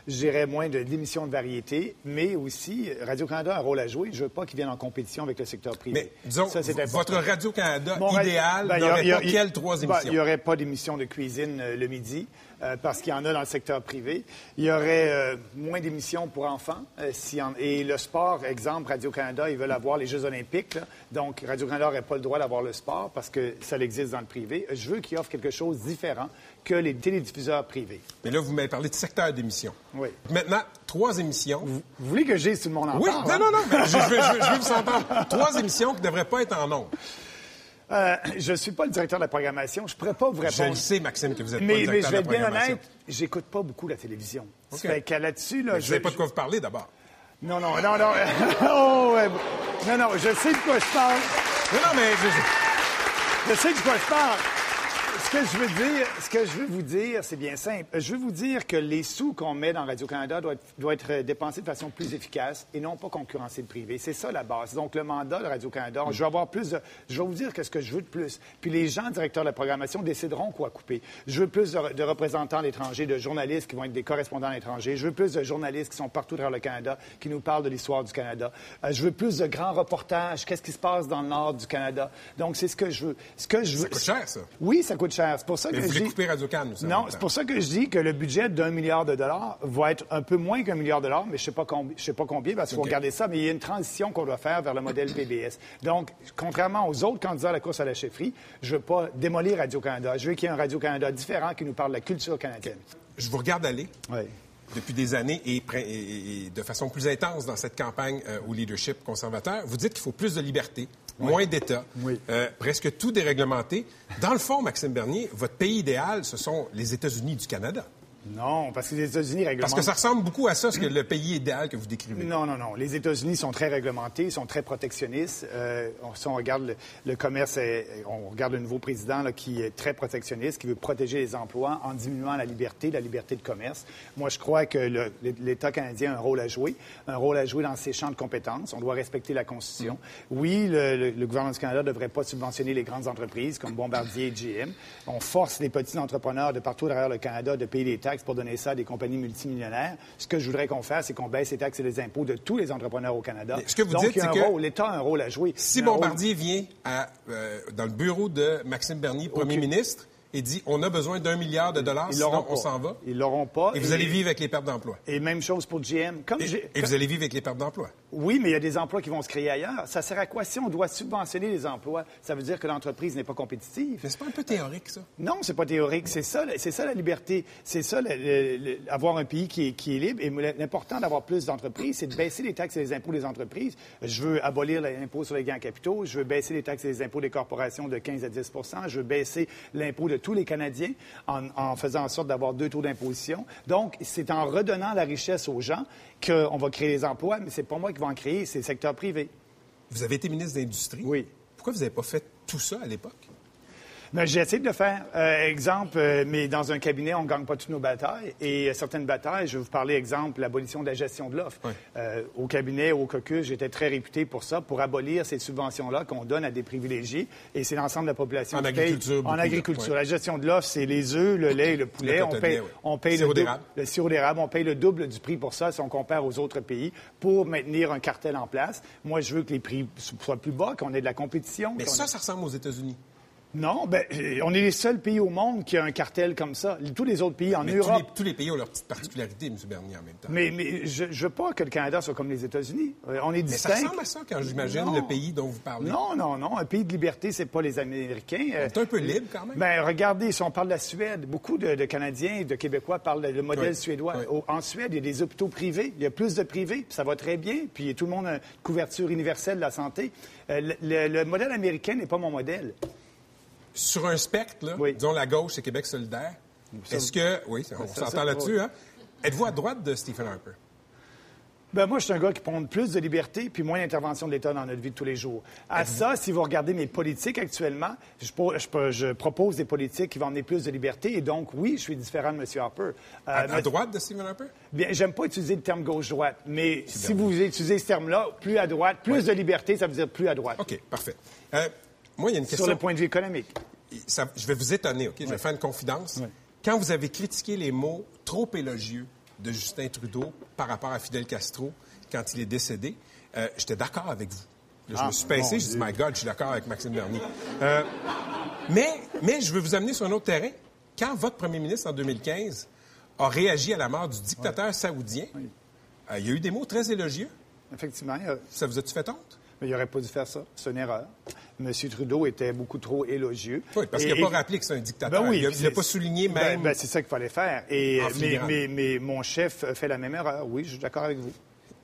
S12: je dirais, moins de d'émissions de variété, mais aussi, Radio-Canada a un rôle à jouer. Je veux pas qu'il vienne en compétition avec le secteur privé.
S3: Mais disons,
S12: Ça,
S3: votre Radio-Canada idéal
S12: Ben, il y a-
S3: quelles trois
S12: ben,
S3: émissions?
S12: Il n'y aurait pas d'émission de cuisine euh, le midi, euh, parce qu'il y en a dans le secteur privé. Il y aurait euh, moins d'émissions pour enfants. euh, en- et le sport, exemple, Radio-Canada, ils veulent avoir les Jeux olympiques. là. donc, Radio-Canada n'aurait pas le droit d'avoir le sport parce que ça existe dans le privé. Je veux qu'il offre quelque chose de différent que les télédiffuseurs privés.
S3: Mais là, vous m'avez parlé de secteur d'émission.
S12: Oui.
S3: Maintenant, trois émissions.
S12: Vous voulez que j'ai tout le monde en
S3: Oui,
S12: parle,
S3: non,
S12: hein?
S3: non, non, mais je, je veux, je veux- je veux vous entendre. Trois émissions qui ne devraient pas être en nombre.
S12: Euh, je ne suis pas le directeur de la programmation. Je ne pourrais pas vous
S3: Je
S12: répondre.
S3: le sais, Maxime, que vous êtes pas
S12: mais, mais je vais être bien honnête, j'écoute pas beaucoup la télévision.
S3: OK.
S12: Ça fait que là-dessus, là,
S3: je ne
S12: je
S3: sais pas de quoi vous parlez d'abord.
S12: Non, non, non, non. oh, ouais. Non, non, je sais de quoi je parle.
S3: Non, non, mais je-
S12: Je sais de quoi je parle. Ce que je veux dire, ce que je veux vous dire, c'est bien simple. Je veux vous dire que les sous qu'on met dans Radio-Canada doivent être, doivent être dépensés de façon plus efficace et non pas concurrencer le privé. C'est ça la base. Donc, le mandat de Radio-Canada, je veux avoir plus de... Je vais vous dire qu'est-ce que je veux de plus. Puis les gens directeurs de la programmation décideront quoi couper. Je veux plus de, de représentants à l'étranger, de journalistes qui vont être des correspondants à l'étranger. Je veux plus de journalistes qui sont partout dans le Canada, qui nous parlent de l'histoire du Canada. Euh, je veux plus de grands reportages. Qu'est-ce qui se passe dans le nord du Canada? Donc, c'est ce que je veux. Ce que je veux...
S3: ça coûte cher, ça.
S12: Oui, ça coûte cher. C'est pour ça que
S3: vous
S12: je dis...
S3: couper
S12: Non, c'est pour ça que je dis que le budget d'un milliard de dollars va être un peu moins qu'un milliard de dollars, mais je ne sais, pas combi- je sais pas combien, parce qu'il faut regarder ça, mais il y a une transition qu'on doit faire vers le modèle PBS. Donc, contrairement aux autres candidats à la course à la chefferie, je ne veux pas démolir Radio-Canada. Je veux qu'il y ait un Radio-Canada différent qui nous parle de la culture canadienne.
S3: Je vous regarde aller
S12: Oui.
S3: depuis des années et, pre- et- et de façon plus intense dans cette campagne euh, au leadership conservateur. Vous dites qu'il faut plus de liberté, moins d'État,
S12: Oui.
S3: euh, presque tout déréglementé. Dans le fond, Maxime Bernier, votre pays idéal, ce sont les États-Unis du Canada.
S12: Non, parce que les États-Unis
S3: Parce
S12: réglementent...
S3: que ça ressemble beaucoup à ça, ce que le pays idéal que vous décrivez.
S12: Non, non, non. Les États-Unis sont très réglementés, ils sont très protectionnistes. Euh, on- si on regarde le, le commerce, est- on regarde le nouveau président là, qui est très protectionniste, qui veut protéger les emplois en diminuant la liberté, la liberté de commerce. Moi, je crois que l'État canadien a un rôle à jouer, un rôle à jouer dans ses champs de compétences. On doit respecter la Constitution. Oui, le, le- le gouvernement du Canada ne devrait pas subventionner les grandes entreprises comme Bombardier et GM. On force les petits entrepreneurs de partout derrière le Canada de payer des taxes pour donner ça à des compagnies multimillionnaires. Ce que je voudrais qu'on fasse, c'est qu'on baisse les taxes et les impôts de tous les entrepreneurs au Canada.
S3: Mais ce que vous
S12: Donc,
S3: dites, c'est que-
S12: l'État a un rôle à jouer.
S3: Si
S12: rôle-
S3: Bombardier vient à, euh, dans le bureau de Maxime Bernier, premier ministre, et dit on a besoin d'un milliard de dollars,
S12: Ils
S3: sinon
S12: l'auront
S3: on
S12: pas.
S3: s'en va,
S12: Ils l'auront pas.
S3: et vous allez vivre avec les pertes d'emploi.
S12: Et même chose pour GM. Comme
S3: Et, vous allez vivre avec les pertes d'emploi.
S12: Oui, mais il y a des emplois qui vont se créer ailleurs. Ça sert à quoi? Si on doit subventionner les emplois, ça veut dire que l'entreprise n'est pas compétitive.
S3: Mais c'est pas un peu théorique, ça?
S12: Non, c'est pas théorique. C'est ça, c'est ça la liberté. C'est ça, le- le- le- avoir un pays qui est, qui est libre. Et l'important d'avoir plus d'entreprises, c'est de baisser les taxes et les impôts des entreprises. Je veux abolir l'impôt sur les gains en capitaux. Je veux baisser les taxes et les impôts des corporations de 15 à 10% Je veux baisser l'impôt de tous les Canadiens en, en faisant en sorte d'avoir deux taux d'imposition. Donc, c'est en redonnant la richesse aux gens qu'on va créer les emplois, mais c'est pas moi qui vais en créer, c'est le secteur privé.
S3: Vous avez été ministre de l'Industrie?
S12: Oui.
S3: Pourquoi vous n'avez pas fait tout ça à l'époque?
S12: Mais j'ai essayé de le faire. Euh, exemple, euh, mais dans un cabinet, on ne gagne pas toutes nos batailles. Et euh, certaines batailles, je vais vous parler, exemple, l'abolition de la gestion de l'offre.
S3: Oui.
S12: Au cabinet, au caucus, j'étais très réputé pour ça, pour abolir ces subventions-là qu'on donne à des privilégiés. Et c'est l'ensemble de la population
S3: En
S12: qui
S3: agriculture,
S12: En agriculture. La gestion de l'offre, c'est les œufs, le lait et le poulet.
S3: Le
S12: on paye,
S3: lait, oui.
S12: on paye
S3: Sirop
S12: le, double-
S3: d'érable.
S12: le sirop d'érable. On paye le double du prix pour ça si on compare aux autres pays pour maintenir un cartel en place. Moi, je veux que les prix soient plus bas, qu'on ait de la compétition.
S3: Mais ça, ça ressemble aux États-unis.
S12: Non, ben, euh, on est les seuls pays au monde qui a un cartel comme ça. Tous les autres pays en
S3: Mais
S12: Europe.
S3: tous les, tous les pays ont leurs petites particularités, M. Bernier, en même temps.
S12: Mais, mais je ne veux pas que le Canada soit comme les États-Unis. Euh, On est
S3: Mais ça
S12: distinct.
S3: ressemble à ça quand j'imagine le pays dont vous parlez.
S12: Non, non, non. Un pays de liberté, c'est pas les Américains. Euh,
S3: est un peu libre, quand même.
S12: Ben, regardez, si on parle de la Suède, beaucoup de, de Canadiens et de Québécois parlent le modèle
S3: Oui,
S12: suédois.
S3: oui.
S12: En Suède, il y a des hôpitaux privés. Il y a plus de privés, puis ça va très bien. Puis tout le monde a une couverture universelle de la santé. Euh, le, le- le modèle américain n'est pas mon modèle.
S3: Sur un spectre, là,
S12: Oui.
S3: disons la gauche, c'est Québec solidaire. Est-ce que. Oui, on s'entend là-dessus,
S12: oui.
S3: hein? Êtes-vous à droite de Stephen Harper?
S12: Ben, moi, je suis un gars qui prône plus de liberté puis moins d'intervention de l'État dans notre vie de tous les jours. À ça, si vous regardez mes politiques actuellement, je, pro- je pro- je propose des politiques qui vont amener plus de liberté. Et donc, oui, je suis différent de M. Harper. Euh,
S3: À, droite de Stephen Harper?
S12: Bien, j'aime pas utiliser le terme gauche-droite, mais si vous utilisez ce terme-là, plus à droite, plus de liberté, ça veut dire plus à droite.
S3: OK, parfait. Euh, moi, il y a une question.
S12: Sur le point de vue économique.
S3: Ça- je vais vous étonner, OK? Je vais faire une confidence. Quand vous avez critiqué les mots trop élogieux de Justin Trudeau par rapport à Fidel Castro quand il est décédé, euh, j'étais d'accord avec vous. Là, je
S12: Ah,
S3: me suis pincé,
S12: mon
S3: j'ai dit,
S12: Dieu.
S3: my God, je suis d'accord avec Maxime Bernier. Euh, mais, mais je veux vous amener sur un autre terrain. Quand votre premier ministre, en 2015, a réagi à la mort du dictateur saoudien, euh, il y a eu des mots très élogieux.
S12: Effectivement. il y a-
S3: Ça vous a-tu fait honte?
S12: Mais il n'aurait pas dû faire ça. C'est une erreur. M. Trudeau était beaucoup trop élogieux.
S3: Oui, parce qu'il n'a pas rappelé que c'est un dictateur.
S12: Ben oui,
S3: il n'a pas souligné
S12: ben-
S3: même.
S12: ben, c'est ça qu'il fallait faire. Et,
S3: En
S12: mais,
S3: filigrane.
S12: mais- mais mon chef fait la même erreur. Oui, je suis d'accord avec vous.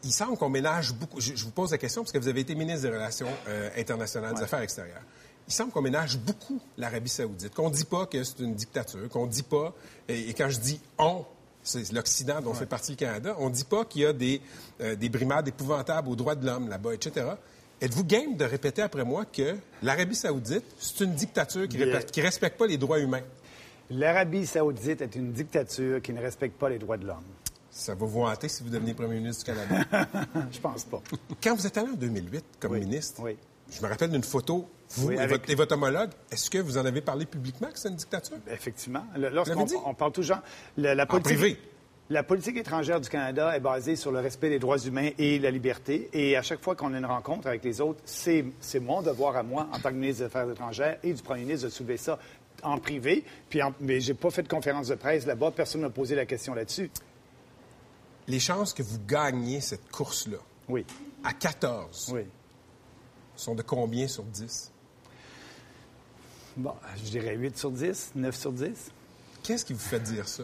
S3: Il semble qu'on ménage beaucoup. Je, je vous pose la question parce que vous avez été ministre des Relations euh, internationales, des Affaires extérieures. Il semble qu'on ménage beaucoup l'Arabie Saoudite, qu'on ne dit pas que c'est une dictature, qu'on ne dit pas, et, et quand je dis on, c'est l'Occident dont fait partie le Canada, on ne dit pas qu'il y a des, euh, des brimades épouvantables aux droits de l'homme là-bas, etc. Êtes-vous game de répéter après moi que l'Arabie Saoudite, c'est une dictature qui ne respecte pas les droits humains?
S12: L'Arabie saoudite est une dictature qui ne respecte pas les droits de l'homme.
S3: Ça va vous hanter si vous devenez premier ministre du Canada.
S12: je pense pas.
S3: Quand vous êtes allé en 2008 comme ministre,
S12: Oui.
S3: je me rappelle d'une photo, vous
S12: Oui,
S3: et, votre, et votre homologue. Est-ce que vous en avez parlé publiquement que c'est une dictature?
S12: Effectivement. Lorsqu'on on parle toujours... La, la politique,
S3: privé.
S12: La politique étrangère du Canada est basée sur le respect des droits humains et la liberté. Et à chaque fois qu'on a une rencontre avec les autres, c'est mon devoir à moi, en tant que ministre des Affaires étrangères et du premier ministre, de soulever ça en privé. Puis en- mais j'ai pas fait de conférence de presse là-bas. Personne ne m'a posé la question là-dessus.
S3: Les chances que vous gagniez cette course-là
S12: Oui.
S3: à 14
S12: Oui.
S3: sont de combien sur 10?
S12: Bon, je dirais 8 sur 10, 9 sur 10.
S3: Qu'est-ce qui vous fait dire ça?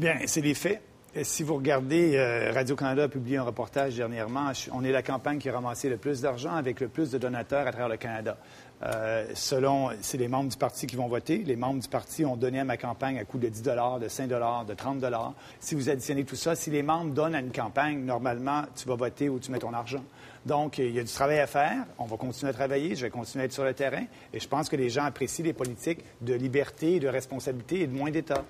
S12: Bien, c'est les faits. Et Si vous regardez, euh, Radio-Canada a publié un reportage dernièrement. On est la campagne qui a ramassé le plus d'argent avec le plus de donateurs à travers le Canada. Euh, selon, c'est les membres du parti qui vont voter. Les membres du parti ont donné à ma campagne à coût de 10 de 5 de 30 Si vous additionnez tout ça, si les membres donnent à une campagne, normalement, tu vas voter où tu mets ton argent. Donc, il y a du travail à faire. On va continuer à travailler. Je vais continuer à être sur le terrain. Et je pense que les gens apprécient les politiques de liberté, de responsabilité et de moins d'État.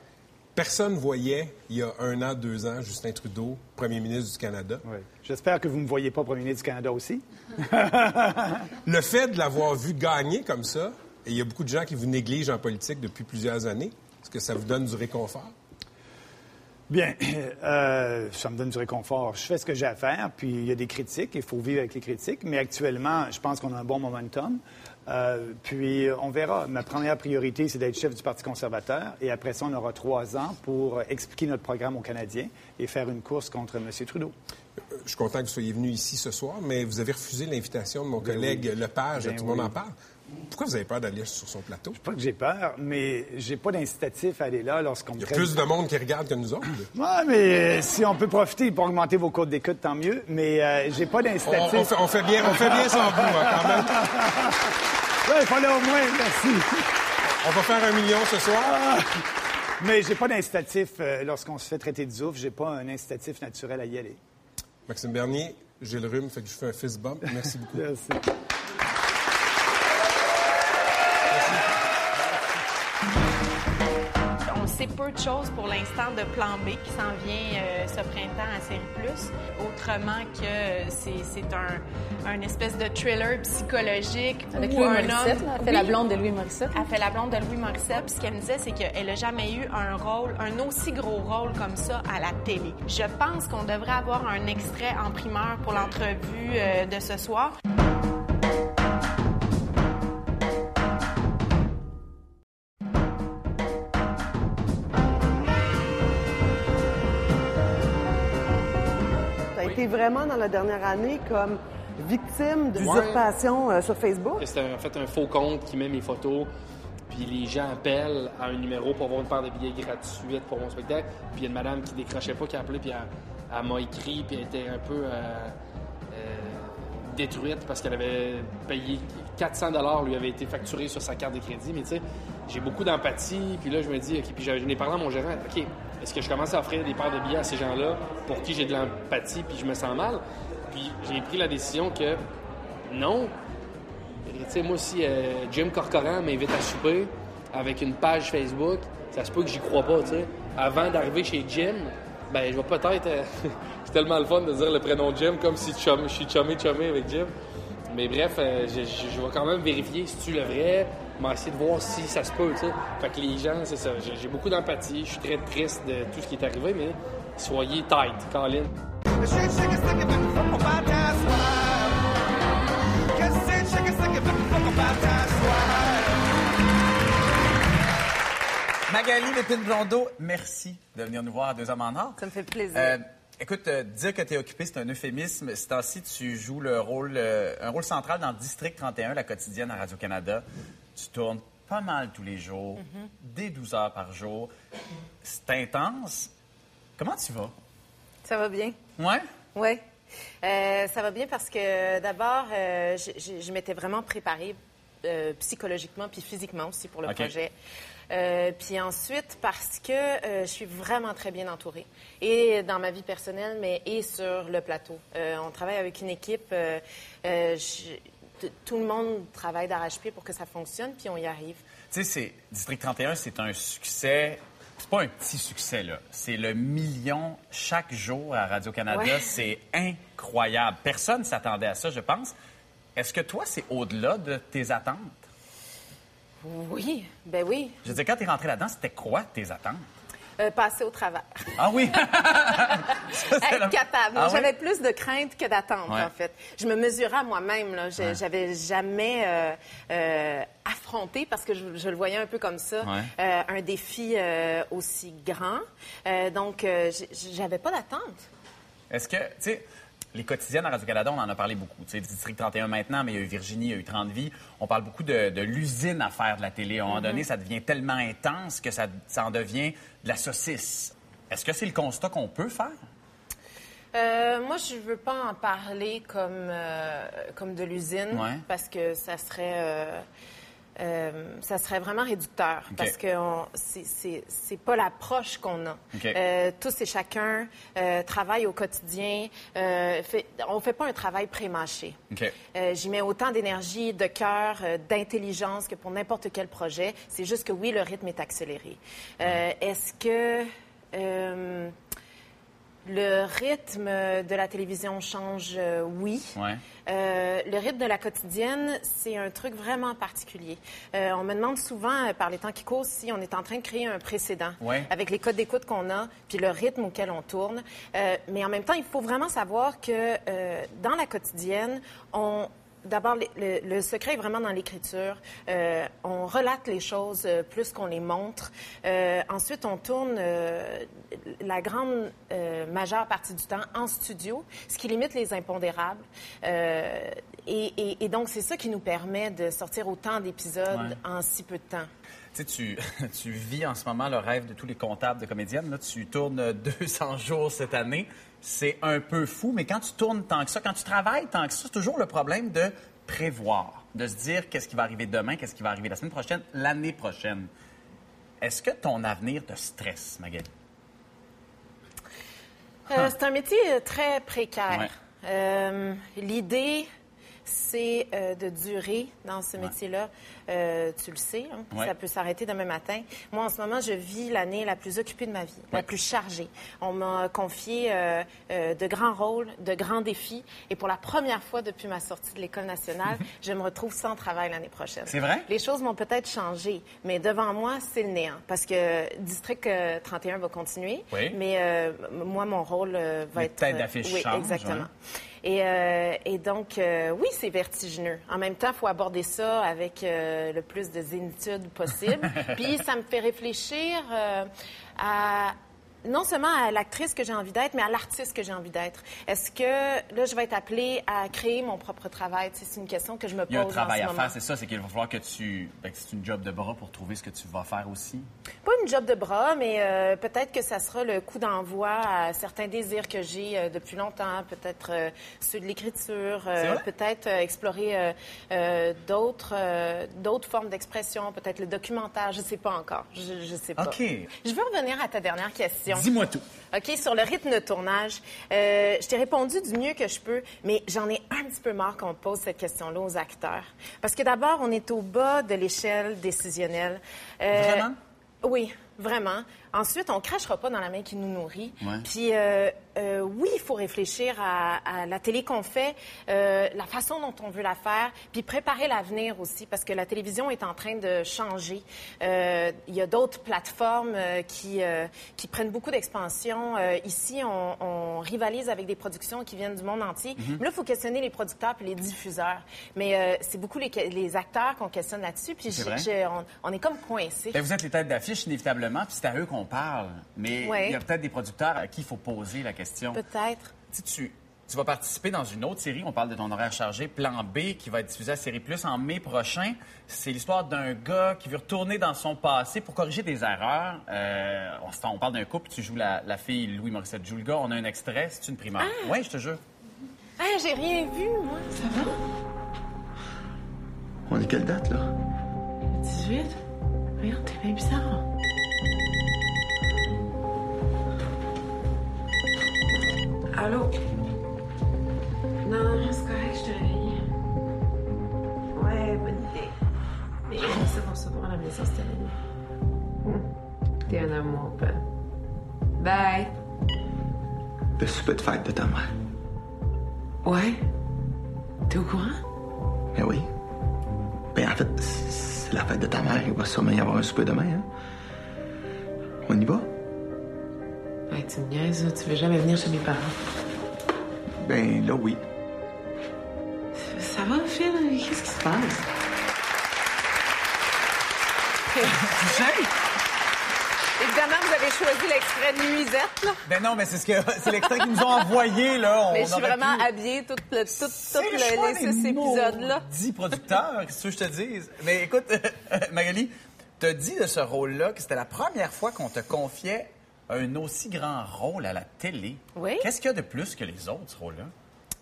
S3: Personne voyait, il y a un an, deux ans, Justin Trudeau, premier ministre du Canada.
S12: J'espère que vous ne me voyez pas premier ministre du Canada aussi.
S3: Le fait de l'avoir vu gagner comme ça, et il y a beaucoup de gens qui vous négligent en politique depuis plusieurs années, est-ce que ça vous donne du réconfort?
S12: Bien, euh, ça me donne du réconfort. Je fais ce que j'ai à faire, puis il y a des critiques, il faut vivre avec les critiques, mais actuellement, je pense qu'on a un bon momentum. Euh, puis on verra. Ma première priorité, c'est d'être chef du Parti conservateur, et après ça, on aura trois ans pour expliquer notre programme aux Canadiens et faire une course contre M. Trudeau.
S3: Je suis content que vous soyez venu ici ce soir, mais vous avez refusé l'invitation de mon collègue Lepage,
S12: Ben
S3: tout le monde
S12: oui.
S3: en parle. Pourquoi vous avez peur d'aller sur son plateau?
S12: Pas que j'ai peur, mais j'ai pas d'incitatif à aller là lorsqu'on
S3: Il y a
S12: traite-
S3: plus de monde qui regarde que nous autres.
S12: Ouais, mais euh, si on peut profiter pour augmenter vos codes d'écoute, tant mieux. Mais euh, j'ai pas d'incitatif.
S3: on fait, on fait bien, on fait bien sans vous, hein, quand même.
S12: Ouais, il fallait au moins, merci.
S3: On va faire un million ce soir.
S12: Ah! Mais j'ai pas d'incitatif euh, lorsqu'on se fait traiter de zouf. J'ai pas un incitatif naturel à y aller.
S3: Maxime Bernier, j'ai le rhume, fait que je fais un fist bump. Merci beaucoup.
S12: Merci.
S6: On sait peu de choses pour l'instant de Plan B qui s'en vient euh, ce printemps à Série Plus. Autrement que euh, c'est c'est un, un espèce de thriller psychologique
S7: Avec Louis
S6: un
S7: Morissette,
S6: homme...
S7: Elle fait la blonde de Louis Morissette.
S6: Elle fait la blonde de Louis Morissette. Puis ce qu'elle me disait, c'est qu'elle n'a jamais eu un rôle, un aussi gros rôle comme ça à la télé. Je pense qu'on devrait avoir un extrait en primeur pour l'entrevue euh, de ce soir.
S2: Vraiment dans la dernière année comme victime d'usurpation euh, sur Facebook?
S10: C'est en fait un faux compte qui met mes photos. Puis les gens appellent à un numéro pour avoir une paire de billets gratuits pour mon spectacle. Puis il y a une madame qui décrochait pas, qui a appelé, puis elle, elle m'a écrit, puis elle était un peu euh, euh, détruite parce qu'elle avait payé 400 dollars lui avait été facturé sur sa carte de crédit. Mais tu sais, j'ai beaucoup d'empathie. Puis là, je me dis, OK, puis je, je n'ai parlé à mon gérant, OK, est-ce que je commence à offrir des paires de billets à ces gens-là pour qui j'ai de l'empathie puis je me sens mal? Puis j'ai pris la décision que non. Tu sais, moi, si euh, Jim Corcoran m'invite à souper avec une page Facebook, ça se peut que j'y crois pas, tu sais. Avant d'arriver chez Jim, ben, je vais peut-être. euh, c'est tellement le fun de dire le prénom Jim comme si je suis chumé chumé avec Jim. Mais bref, euh, je vais quand même vérifier si tu le vrai, mais essayer de voir si ça se peut, tu sais. Fait que les gens, c'est ça. J'ai j'ai beaucoup d'empathie. Je suis très triste de tout ce qui est arrivé, mais soyez tight, Colin.
S1: Magali Lépine-Blondeau, merci de venir nous voir à Deux Hommes en Or.
S2: Ça me fait plaisir.
S1: Euh, écoute, euh, dire que tu es occupé, c'est un euphémisme. C'est temps-ci, tu joues le rôle, euh, un rôle central dans District 31, la quotidienne à Radio-Canada. Tu tournes pas mal tous les jours,
S2: Mhm.
S1: dès 12 heures par jour. C'est intense. Comment tu vas?
S9: Ça va bien.
S1: Ouais?
S9: Oui. Euh, ça va bien parce que d'abord, euh, je, m'étais vraiment préparée euh, psychologiquement puis physiquement aussi pour le projet. Euh, puis ensuite, parce que euh, je suis vraiment très bien entourée, et dans ma vie personnelle, mais et sur le plateau. Euh, on travaille avec une équipe. je- tout le monde travaille d'arrache-pied pour que ça fonctionne, puis on y arrive.
S1: Tu sais, c'est- District 31, c'est un succès. C'est pas un petit succès, là. C'est le million chaque jour à Radio-Canada.
S9: Ouais.
S1: C'est incroyable. Personne ne s'attendait à ça, je pense. Est-ce que toi, c'est au-delà de tes attentes?
S9: Oui, ben oui.
S1: Je veux dire, quand tu es rentré là-dedans, c'était quoi tes attentes?
S9: Euh, passer au travail.
S1: Ah oui?
S9: être
S1: la-
S9: capable.
S1: Ah oui?
S9: J'avais plus de crainte que d'attente,
S1: Ouais.
S9: en fait. Je me mesurais à moi-même. là. Je-
S1: Ouais.
S9: J'avais jamais euh, euh, affronté, parce que je, je le voyais un peu comme ça,
S1: Ouais.
S9: un défi aussi grand. Donc, j'avais pas d'attente.
S1: Est-ce que, tu sais, les quotidiennes à Radio-Canada, on en a parlé beaucoup. Tu sais, District 31 maintenant, mais il y a eu Virginie, il y a eu 30 vies. On parle beaucoup de, de l'usine à faire de la télé. À un moment donné,
S9: Mhm.
S1: ça devient tellement intense que ça, ça en devient de la saucisse. Est-ce que c'est le constat qu'on peut faire?
S9: Euh, moi, je veux pas en parler comme, euh, comme de l'usine,
S1: Ouais.
S9: parce que ça serait, euh, euh, ça serait vraiment réducteur, parce que c'est- pas l'approche qu'on a. Euh, tous et chacun euh, travaille au quotidien. Euh, fait, on fait pas un travail pré-mâché.
S1: OK.
S9: Euh, J'y mets autant d'énergie, de cœur, d'intelligence que pour n'importe quel projet. C'est juste que oui, le rythme est accéléré. Est-ce que le rythme de la télévision change? Euh, oui.
S1: Ouais.
S9: Euh, le rythme de la quotidienne, c'est un truc vraiment particulier. Euh, on me demande souvent, par les temps qui courent, si on est en train de créer un précédent
S1: Ouais.
S9: avec les codes d'écoute qu'on a, puis le rythme auquel on tourne. Mais en même temps, il faut vraiment savoir que dans la quotidienne, on D'abord, le, secret est vraiment dans l'écriture. Euh, on relate les choses euh, plus qu'on les montre. Euh, ensuite, on tourne la grande majeure partie du temps en studio, ce qui limite les impondérables. Et, et- et donc, c'est ça qui nous permet de sortir autant d'épisodes
S1: Ouais.
S9: en si peu de temps.
S1: Tu sais, tu, tu vis en ce moment le rêve de tous les comptables de comédiennes. Là, tu tournes 200 jours cette année. C'est un peu fou, mais quand tu tournes tant que ça, quand tu travailles tant que ça, c'est toujours le problème de prévoir, de se dire qu'est-ce qui va arriver demain, qu'est-ce qui va arriver la semaine prochaine, l'année prochaine. Est-ce que ton avenir te stresse, Magali?
S9: Euh, c'est un métier euh, très précaire.
S1: Ouais.
S9: Euh, L'idée, c'est euh, de durer dans ce métier-là. Euh, tu le sais, hein,
S1: Ouais.
S9: ça peut s'arrêter demain matin. Moi, en ce moment, je vis l'année la plus occupée de ma vie, la plus chargée. On m'a confié euh, de grands rôles, de grands défis. Et pour la première fois depuis ma sortie de l'École nationale, je me retrouve sans travail l'année prochaine.
S1: C'est vrai?
S9: Les choses vont peut-être changer, mais devant moi, c'est le néant. Parce que District euh, 31 va continuer.
S1: Oui.
S9: Mais moi, mon rôle va
S1: Les
S9: être.
S1: têtes d'affiche
S9: oui,
S1: changent,
S9: exactement.
S1: hein.
S9: Et, euh, et donc, euh, oui, c'est vertigineux. En même temps, il faut aborder ça avec euh, le plus de zénitude possible. Puis, ça me fait réfléchir euh, à non seulement à l'actrice que j'ai envie d'être, mais à l'artiste que j'ai envie d'être. Est-ce que là, je vais être appelée à créer mon propre travail? C'est une question que je me pose
S1: Il y a un travail à
S9: moment.
S1: faire, c'est ça, c'est qu'il va falloir que tu. ben, c'est une job de bras pour trouver ce que tu vas faire aussi.
S9: Pas une job de bras, mais euh, peut-être que ça sera le coup d'envoi à certains désirs que j'ai euh, depuis longtemps, peut-être euh, ceux de l'écriture, euh, peut-être explorer d'autres d'autres formes d'expression, peut-être le documentaire, je sais pas encore, je, je sais pas.
S1: OK.
S9: Je veux revenir à ta dernière question. Question.
S1: Dis-moi tout.
S9: OK, sur le rythme de tournage, euh, je t'ai répondu du mieux que je peux, mais j'en ai un petit peu marre qu'on pose cette question-là aux acteurs. Parce que d'abord, on est au bas de l'échelle décisionnelle. Euh,
S1: Vraiment?
S9: Oui, vraiment. Ensuite, on crachera pas dans la main qui nous nourrit.
S1: Ouais.
S9: Puis, euh, euh, oui, il faut réfléchir à, à la télé qu'on fait, euh, la façon dont on veut la faire, puis préparer l'avenir aussi, parce que la télévision est en train de changer. Il y a d'autres plateformes qui, qui prennent beaucoup d'expansion. Ici, on, on rivalise avec des productions qui viennent du monde entier.
S1: Mhm.
S9: Mais là, il faut questionner les producteurs puis les diffuseurs. Mais c'est beaucoup les, les acteurs qu'on questionne là-dessus. Puis on, on est comme coincés.
S1: Ben, vous êtes les têtes d'affiche, inévitablement, puis c'est à eux qu'on parle. Mais
S9: Ouais.
S1: il y a peut-être des producteurs à qui il faut poser la question.
S9: Peut-être.
S1: Si tu, tu vas participer dans une autre série, on parle de ton horaire chargé, Plan B, qui va être diffusé à Série Plus en mai prochain. C'est l'histoire d'un gars qui veut retourner dans son passé pour corriger des erreurs. Euh, on, on parle d'un couple, tu joues la, la fille, Louis Morissette joue le gars. On a un extrait, c'est une primaire. Oui, je te jure.
S9: Ah, j'ai rien vu, moi. Ça va?
S14: On est quelle date, là?
S9: 18? Regarde, t'es bien bizarre.
S15: Allô? Non, c'est correct, je te réveille. Ouais, bonne idée. Mais c'est bon, c'est bon, à la maison, c'était la. T'es un amour, Ben. Bye.
S14: Le souper de fête de ta mère.
S15: Ouais? T'es au courant?
S14: Ben oui. Ben en fait, c'est la fête de ta mère. Il va sûrement y avoir un souper demain, hein? On y va?
S15: Tu me niaises, tu veux jamais venir chez mes parents.
S14: Ben là, oui.
S15: Ça va, Phil? Qu'est-ce qui se passe?
S9: Évidemment, vous avez choisi l'extrait de Nuisette, là.
S1: Ben non, mais c'est ce que c'est l'extrait qu'ils nous ont envoyé, là. On
S9: Mais je suis vraiment
S1: pu-
S9: habillée tout, le, tout, tout
S1: le
S9: le- les six épisodes-là.
S1: maudits producteurs, qu'est-ce que je te dise? Mais écoute, Magali, t'as dit de ce rôle-là que c'était la première fois qu'on te confiait un aussi grand rôle à la télé.
S9: Oui.
S1: Qu'est-ce qu'il y a de plus que les autres, ce rôle-là?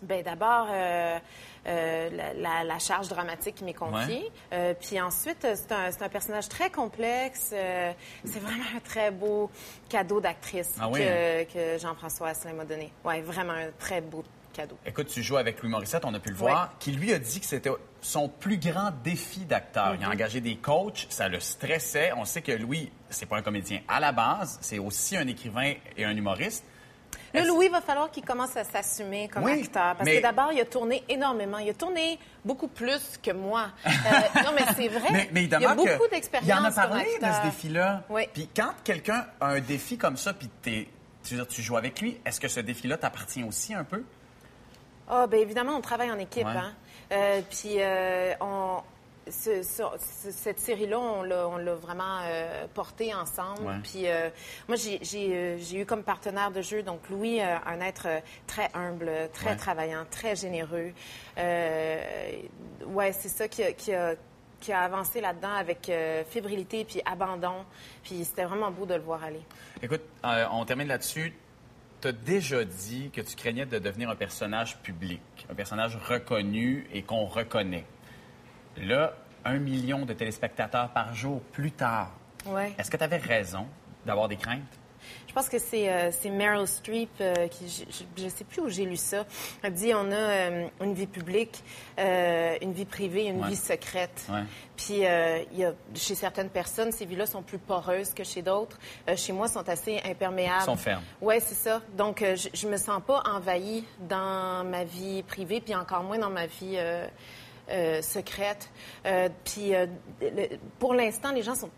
S9: Bien, d'abord, euh, euh, la, la- la charge dramatique qui m'est confiée.
S1: Ouais.
S9: Euh, puis ensuite, c'est un, un personnage très complexe. C'est vraiment un très beau cadeau d'actrice
S1: Ah oui,
S9: que, que Jean-François Asselin m'a donné. Oui, vraiment un très beau cadeau.
S1: Écoute, tu joues avec Louis Morissette, on a pu le voir, qui lui a dit que c'était son plus grand défi d'acteur. Il a
S9: Mhm.
S1: engagé des coachs, ça le stressait. On sait que Louis, c'est pas un comédien à la base, c'est aussi un écrivain et un humoriste.
S9: Là, Louis, il va falloir qu'il commence à s'assumer comme
S1: Oui,
S9: acteur. Parce
S1: mais-
S9: que d'abord, il a tourné énormément. Il a tourné beaucoup plus que moi. Euh, non, mais c'est vrai.
S1: Mais, mais il
S9: a beaucoup d'expérience.
S1: Il en a parlé de ce défi-là.
S9: Oui.
S1: Puis quand quelqu'un a un défi comme ça, puis tu, tu joues avec lui, est-ce que ce défi-là t'appartient aussi un peu?
S9: Ah, bien évidemment, on travaille en équipe.
S1: Ouais.
S9: Hein? Euh, puis, euh, on, ce- ce- ce- cette série-là, on l'a, vraiment euh, portée ensemble.
S1: Ouais.
S9: Puis, moi, j'ai, eu comme partenaire de jeu, donc Louis, un être très humble, très
S1: Ouais.
S9: travaillant, très généreux. Ouais, c'est ça qui a, qui a- qui a avancé là-dedans avec euh, fébrilité puis abandon. Puis, c'était vraiment beau de le voir aller.
S1: Écoute, euh, on termine là-dessus. Tu as déjà dit que tu craignais de devenir un personnage public, un personnage reconnu et qu'on reconnaît. Là, un million de téléspectateurs par jour plus tard,
S9: Ouais.
S1: est-ce que tu avais raison d'avoir des craintes?
S9: Je pense que c'est euh, Meryl Streep euh, qui, je ne sais plus où j'ai lu ça. Elle dit on a euh, une vie publique, une vie privée, une
S1: Ouais.
S9: vie secrète.
S1: Ouais.
S9: Puis y a, chez certaines personnes, ces vies-là sont plus poreuses que chez d'autres. Chez moi, sont assez imperméables.
S1: Sont fermes.
S9: Oui, c'est ça. Donc je, je me sens pas envahie dans ma vie privée, puis encore moins dans ma vie. secrète. Puis pour l'instant, les gens sont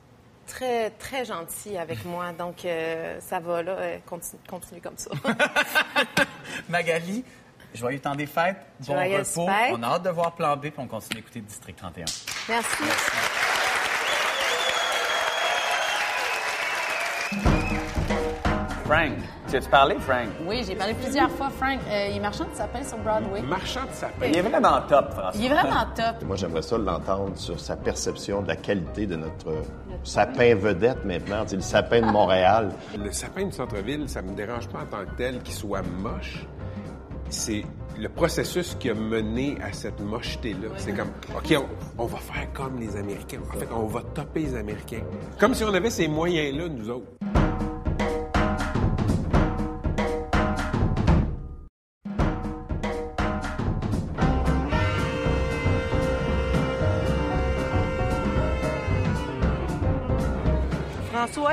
S9: très, très gentils avec moi. Donc, euh, ça va, là. euh, continue, continue comme ça.
S1: Magali, joyeux temps des fêtes, bon repos. On a hâte de voir Plan B, puis on continue d'écouter District 31.
S9: Merci.
S1: Frank, tu as-tu parlé, Frank?
S7: Oui, j'ai parlé plusieurs fois. Frank, euh, il est marchand de sapin sur Broadway.
S3: Marchand de sapin.
S1: Il est vraiment top, François.
S7: Il est vraiment top.
S8: Moi, j'aimerais ça l'entendre sur sa perception de la qualité de notre sapin vedette maintenant, le sapin de Montréal.
S3: Le sapin du centre-ville, ça me dérange pas en tant que tel qu'il soit moche. C'est le processus qui a mené à cette mocheté-là. C'est comme, OK, on, on va faire comme les Américains. En fait, on va topper les Américains. Comme si on avait ces moyens-là, nous autres.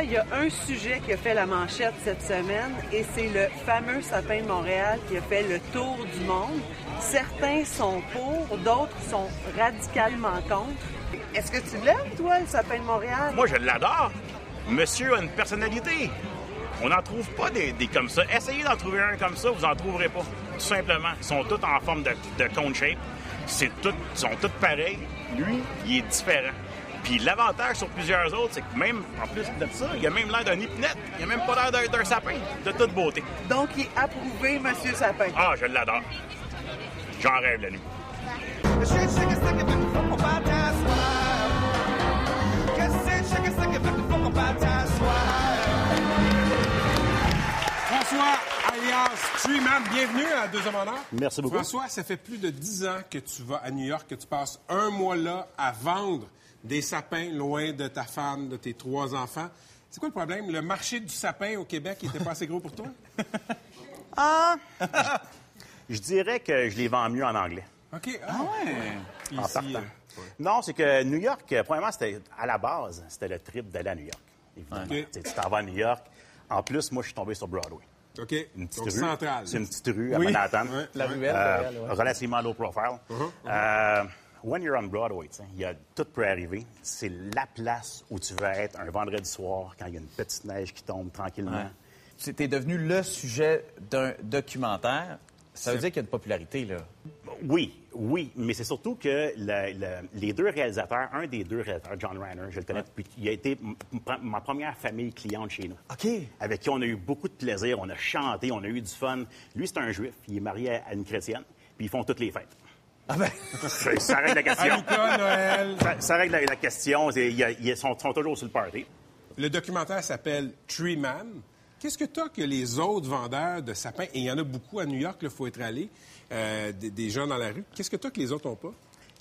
S2: Il y a un sujet qui a fait la manchette cette semaine et c'est le fameux sapin de Montréal qui a fait le tour du monde. Certains sont pour, d'autres sont radicalement contre. Est-ce que tu l'aimes, toi, le sapin de Montréal?
S16: Moi, je l'adore. Monsieur a une personnalité. On n'en trouve pas des, comme ça. Essayez d'en trouver un comme ça, vous n'en trouverez pas. Tout simplement. Ils sont tous en forme de, de cone shape. C'est tout, ils sont tous pareils. Lui, il est différent. Puis l'avantage sur plusieurs autres, c'est que même, en plus de ça, il a même l'air d'un épinette. Il a même pas l'air d'un- d'un sapin. De toute beauté.
S2: Donc, il est approuvé, Monsieur Sapin.
S16: Ah, je l'adore. J'en rêve la nuit.
S3: François, alias Treeman, bienvenue à Deux Hommes en Or.
S8: Merci beaucoup.
S3: François, ça fait plus de dix ans que tu vas à New York, que tu passes un mois là à vendre des sapins loin de ta femme, de tes trois enfants. C'est quoi le problème? Le marché du sapin au Québec n'était pas assez gros pour toi?
S16: Ah! Je dirais que je les vends mieux en anglais.
S3: OK. Ah ouais?
S16: En
S3: Ici,
S16: partant.
S3: euh,
S16: Non, c'est que New York, euh, premièrement, c'était à la base, c'était le trip d'aller à New York. Évidemment. Tu t'en vas à New York. En plus, moi, je suis tombé sur Broadway.
S3: OK.
S16: Une petite
S3: Donc,
S16: rue.
S3: centrale.
S16: C'est une petite rue à
S3: Oui.
S16: Manhattan.
S3: Ouais, La ouais. ruelle,
S16: Euh,
S3: ouais.
S16: Relativement low profile.
S3: Uh-huh,
S16: Euh, when you're on Broadway, il y a tout peut arriver. C'est la place où tu veux être un vendredi soir quand il y a une petite neige qui tombe tranquillement.
S1: Ouais. C'était devenu le sujet d'un documentaire. Ça veut dire qu'il y a une popularité, là.
S16: Oui, oui, mais c'est surtout que le- le- les deux réalisateurs, un des deux réalisateurs, John Reiner, je le connais depuis, il a été ma première famille cliente chez nous.
S1: OK.
S16: Avec qui on a eu beaucoup de plaisir, on a chanté, on a eu du fun. Lui, c'est un juif, il est marié à une chrétienne, puis ils font toutes les fêtes.
S1: Ah ben...
S16: ça, ça règle la question.
S3: Hanouka, Noël.
S16: Ça, ça règle la, la question. c'est- il y a- Ils sont, sont toujours sur le party.
S3: Le documentaire s'appelle Tree Man. Qu'est-ce que tu as que les autres vendeurs de sapins, et il y en a beaucoup à New York, il faut être allé, euh, des, des gens dans la rue, qu'est-ce que tu as que les autres n'ont pas?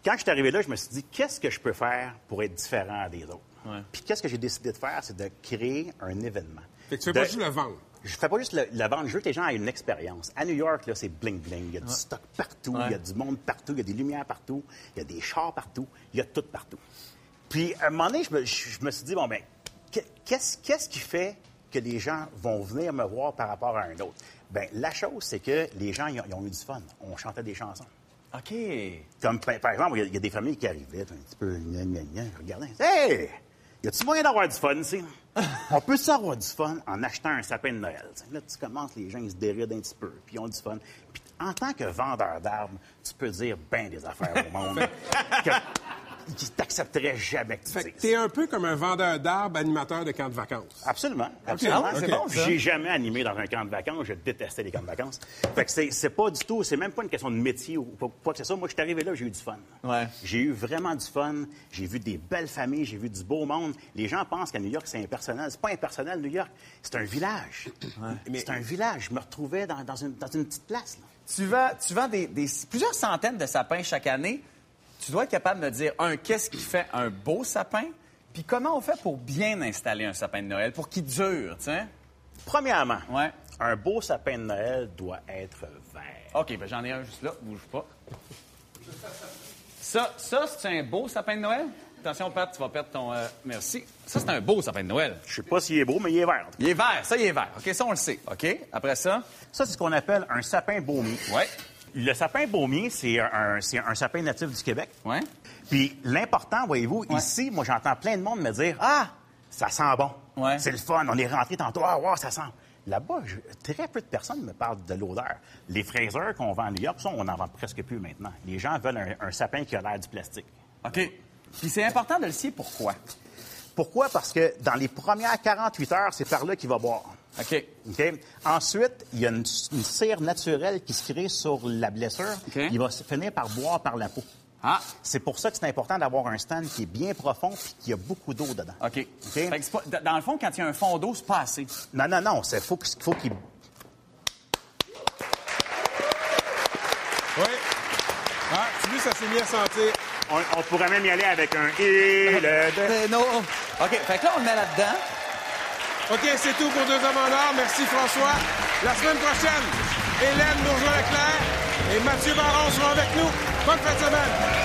S16: Quand je suis arrivé là, je me suis dit, qu'est-ce que je peux faire pour être différent des autres? Puis qu'est-ce que j'ai décidé de faire, c'est de créer un événement.
S3: Fait que tu fais
S16: De-
S3: pas juste le vendre.
S16: Je fais pas juste le, la vente, je veux que les gens aient une expérience. À New York, là, c'est bling-bling. Il y a du stock partout, il y a du monde partout, il y a des lumières partout, il y a des chars partout, il y a tout partout. Puis, à un moment donné, je me, je- je me suis dit, bon, ben, que- qu'est-ce qu'est-ce qui fait que les gens vont venir me voir par rapport à un autre? Ben, la chose, c'est que les gens, ils ont, ils ont eu du fun. On chantait des chansons.
S1: OK.
S16: Comme, par exemple, il y a- des familles qui arrivaient, un petit peu, gna, gna, gna, regardaient. Hey! Y a-tu moyen d'avoir du fun ici? On peut-tu avoir du fun en achetant un sapin de Noël? T'sais, Là, tu commences, les gens, ils se dérident un petit peu, puis ils ont du fun. Puis en tant que vendeur d'arbres, tu peux dire bien des affaires au monde que tu t'accepterais jamais que tu
S3: Fait que t'es un peu comme un vendeur d'arbres, animateur de camp de vacances.
S16: Absolument. absolument.
S3: Ouais, c'est bon, ça.
S16: J'ai jamais animé dans un camp de vacances. Je détestais les camps de vacances. Fait que c'est, c'est pas du tout, c'est même pas une question de métier ou quoi quoi que ce soit. Moi, je suis arrivé là, j'ai eu du fun.
S1: Ouais.
S16: J'ai eu vraiment du fun. J'ai vu des belles familles, j'ai vu du beau monde. Les gens pensent qu'à New York, c'est impersonnel. C'est pas impersonnel, New York. C'est un village. C'est un village. Je me retrouvais dans, dans une, dans une petite place. là.
S1: Tu vends, tu vends des, des- plusieurs centaines de sapins chaque année. Tu dois être capable de me dire, un, qu'est-ce qui fait un beau sapin? Puis comment on fait pour bien installer un sapin de Noël, pour qu'il dure, tu sais?
S16: Premièrement,
S1: Ouais.
S16: un beau sapin de Noël doit être vert.
S1: OK, ben j'en ai un juste là, bouge pas. Ça, ça c'est un beau sapin de Noël? Attention, Pat, tu vas perdre ton... euh, merci. Ça, c'est un beau sapin de Noël.
S16: Je sais pas s'il est beau, mais il est vert. en tout cas.
S1: Il est vert, ça, il est vert. OK, ça, on le sait. OK, après ça?
S16: Ça, c'est ce qu'on appelle un sapin baumier.
S1: Ouais.
S16: Le sapin baumier, c'est un, sapin natif du Québec.
S1: Ouais.
S16: Puis l'important, voyez-vous, ici, moi, j'entends plein de monde me dire Ah, ça sent bon.
S1: Ouais.
S16: C'est le fun. On est rentré tantôt. Ah, wow, ça sent. Là-bas, très peu de personnes me parlent de l'odeur. Les fraiseurs qu'on vend à New York, ça, on n'en vend presque plus maintenant. Les gens veulent un, un sapin qui a l'air du plastique.
S1: OK. Puis c'est important de le scier, pourquoi?
S16: Pourquoi? Parce que dans les premières 48 heures, c'est par là qu'il va boire.
S1: OK.
S16: OK? Ensuite, il y a une, une cire naturelle qui se crée sur la blessure.
S1: OK.
S16: Il va se finir par boire par la peau.
S1: Ah.
S16: C'est pour ça que c'est important d'avoir un stand qui est bien profond et qui a beaucoup d'eau dedans.
S1: OK. Fait que c'est pas- dans le fond, quand il y a un fond d'eau, c'est pas assez.
S16: Non, non, non. Il faut, faut qu'il...
S3: Oui. Ah, tu vois, ça s'est mis à sentir.
S16: On, on pourrait même y aller avec un « et le de...
S1: Non. OK, fait que là, on le met là-dedans.
S3: OK, c'est tout pour Deux Hommes en Or. Merci, François. La semaine prochaine, Hélène Bourgeois-Leclerc et Mathieu Baron seront avec nous. Bonne fin de semaine.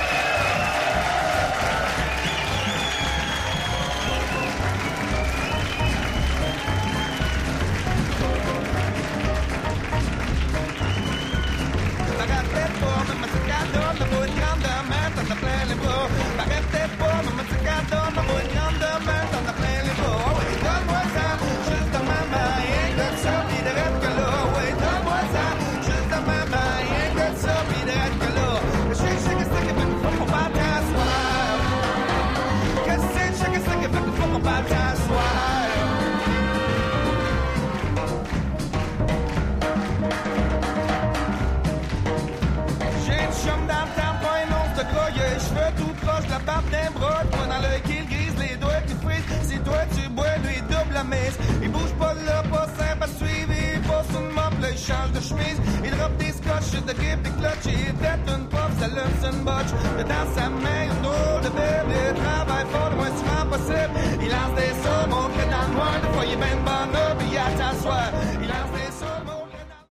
S4: Il bouge pas là, pas simple à suivre. Il passe une mop, il change de chemise. Il drop des scotch, de grip et clutch. Il tête une pop, ça lance une botch. Mais dans sa main, un drôle de bébé. Il travaille fort le moins souvent possible. Il lance des sommes, on crée dans le noir. Des fois, il est il soir.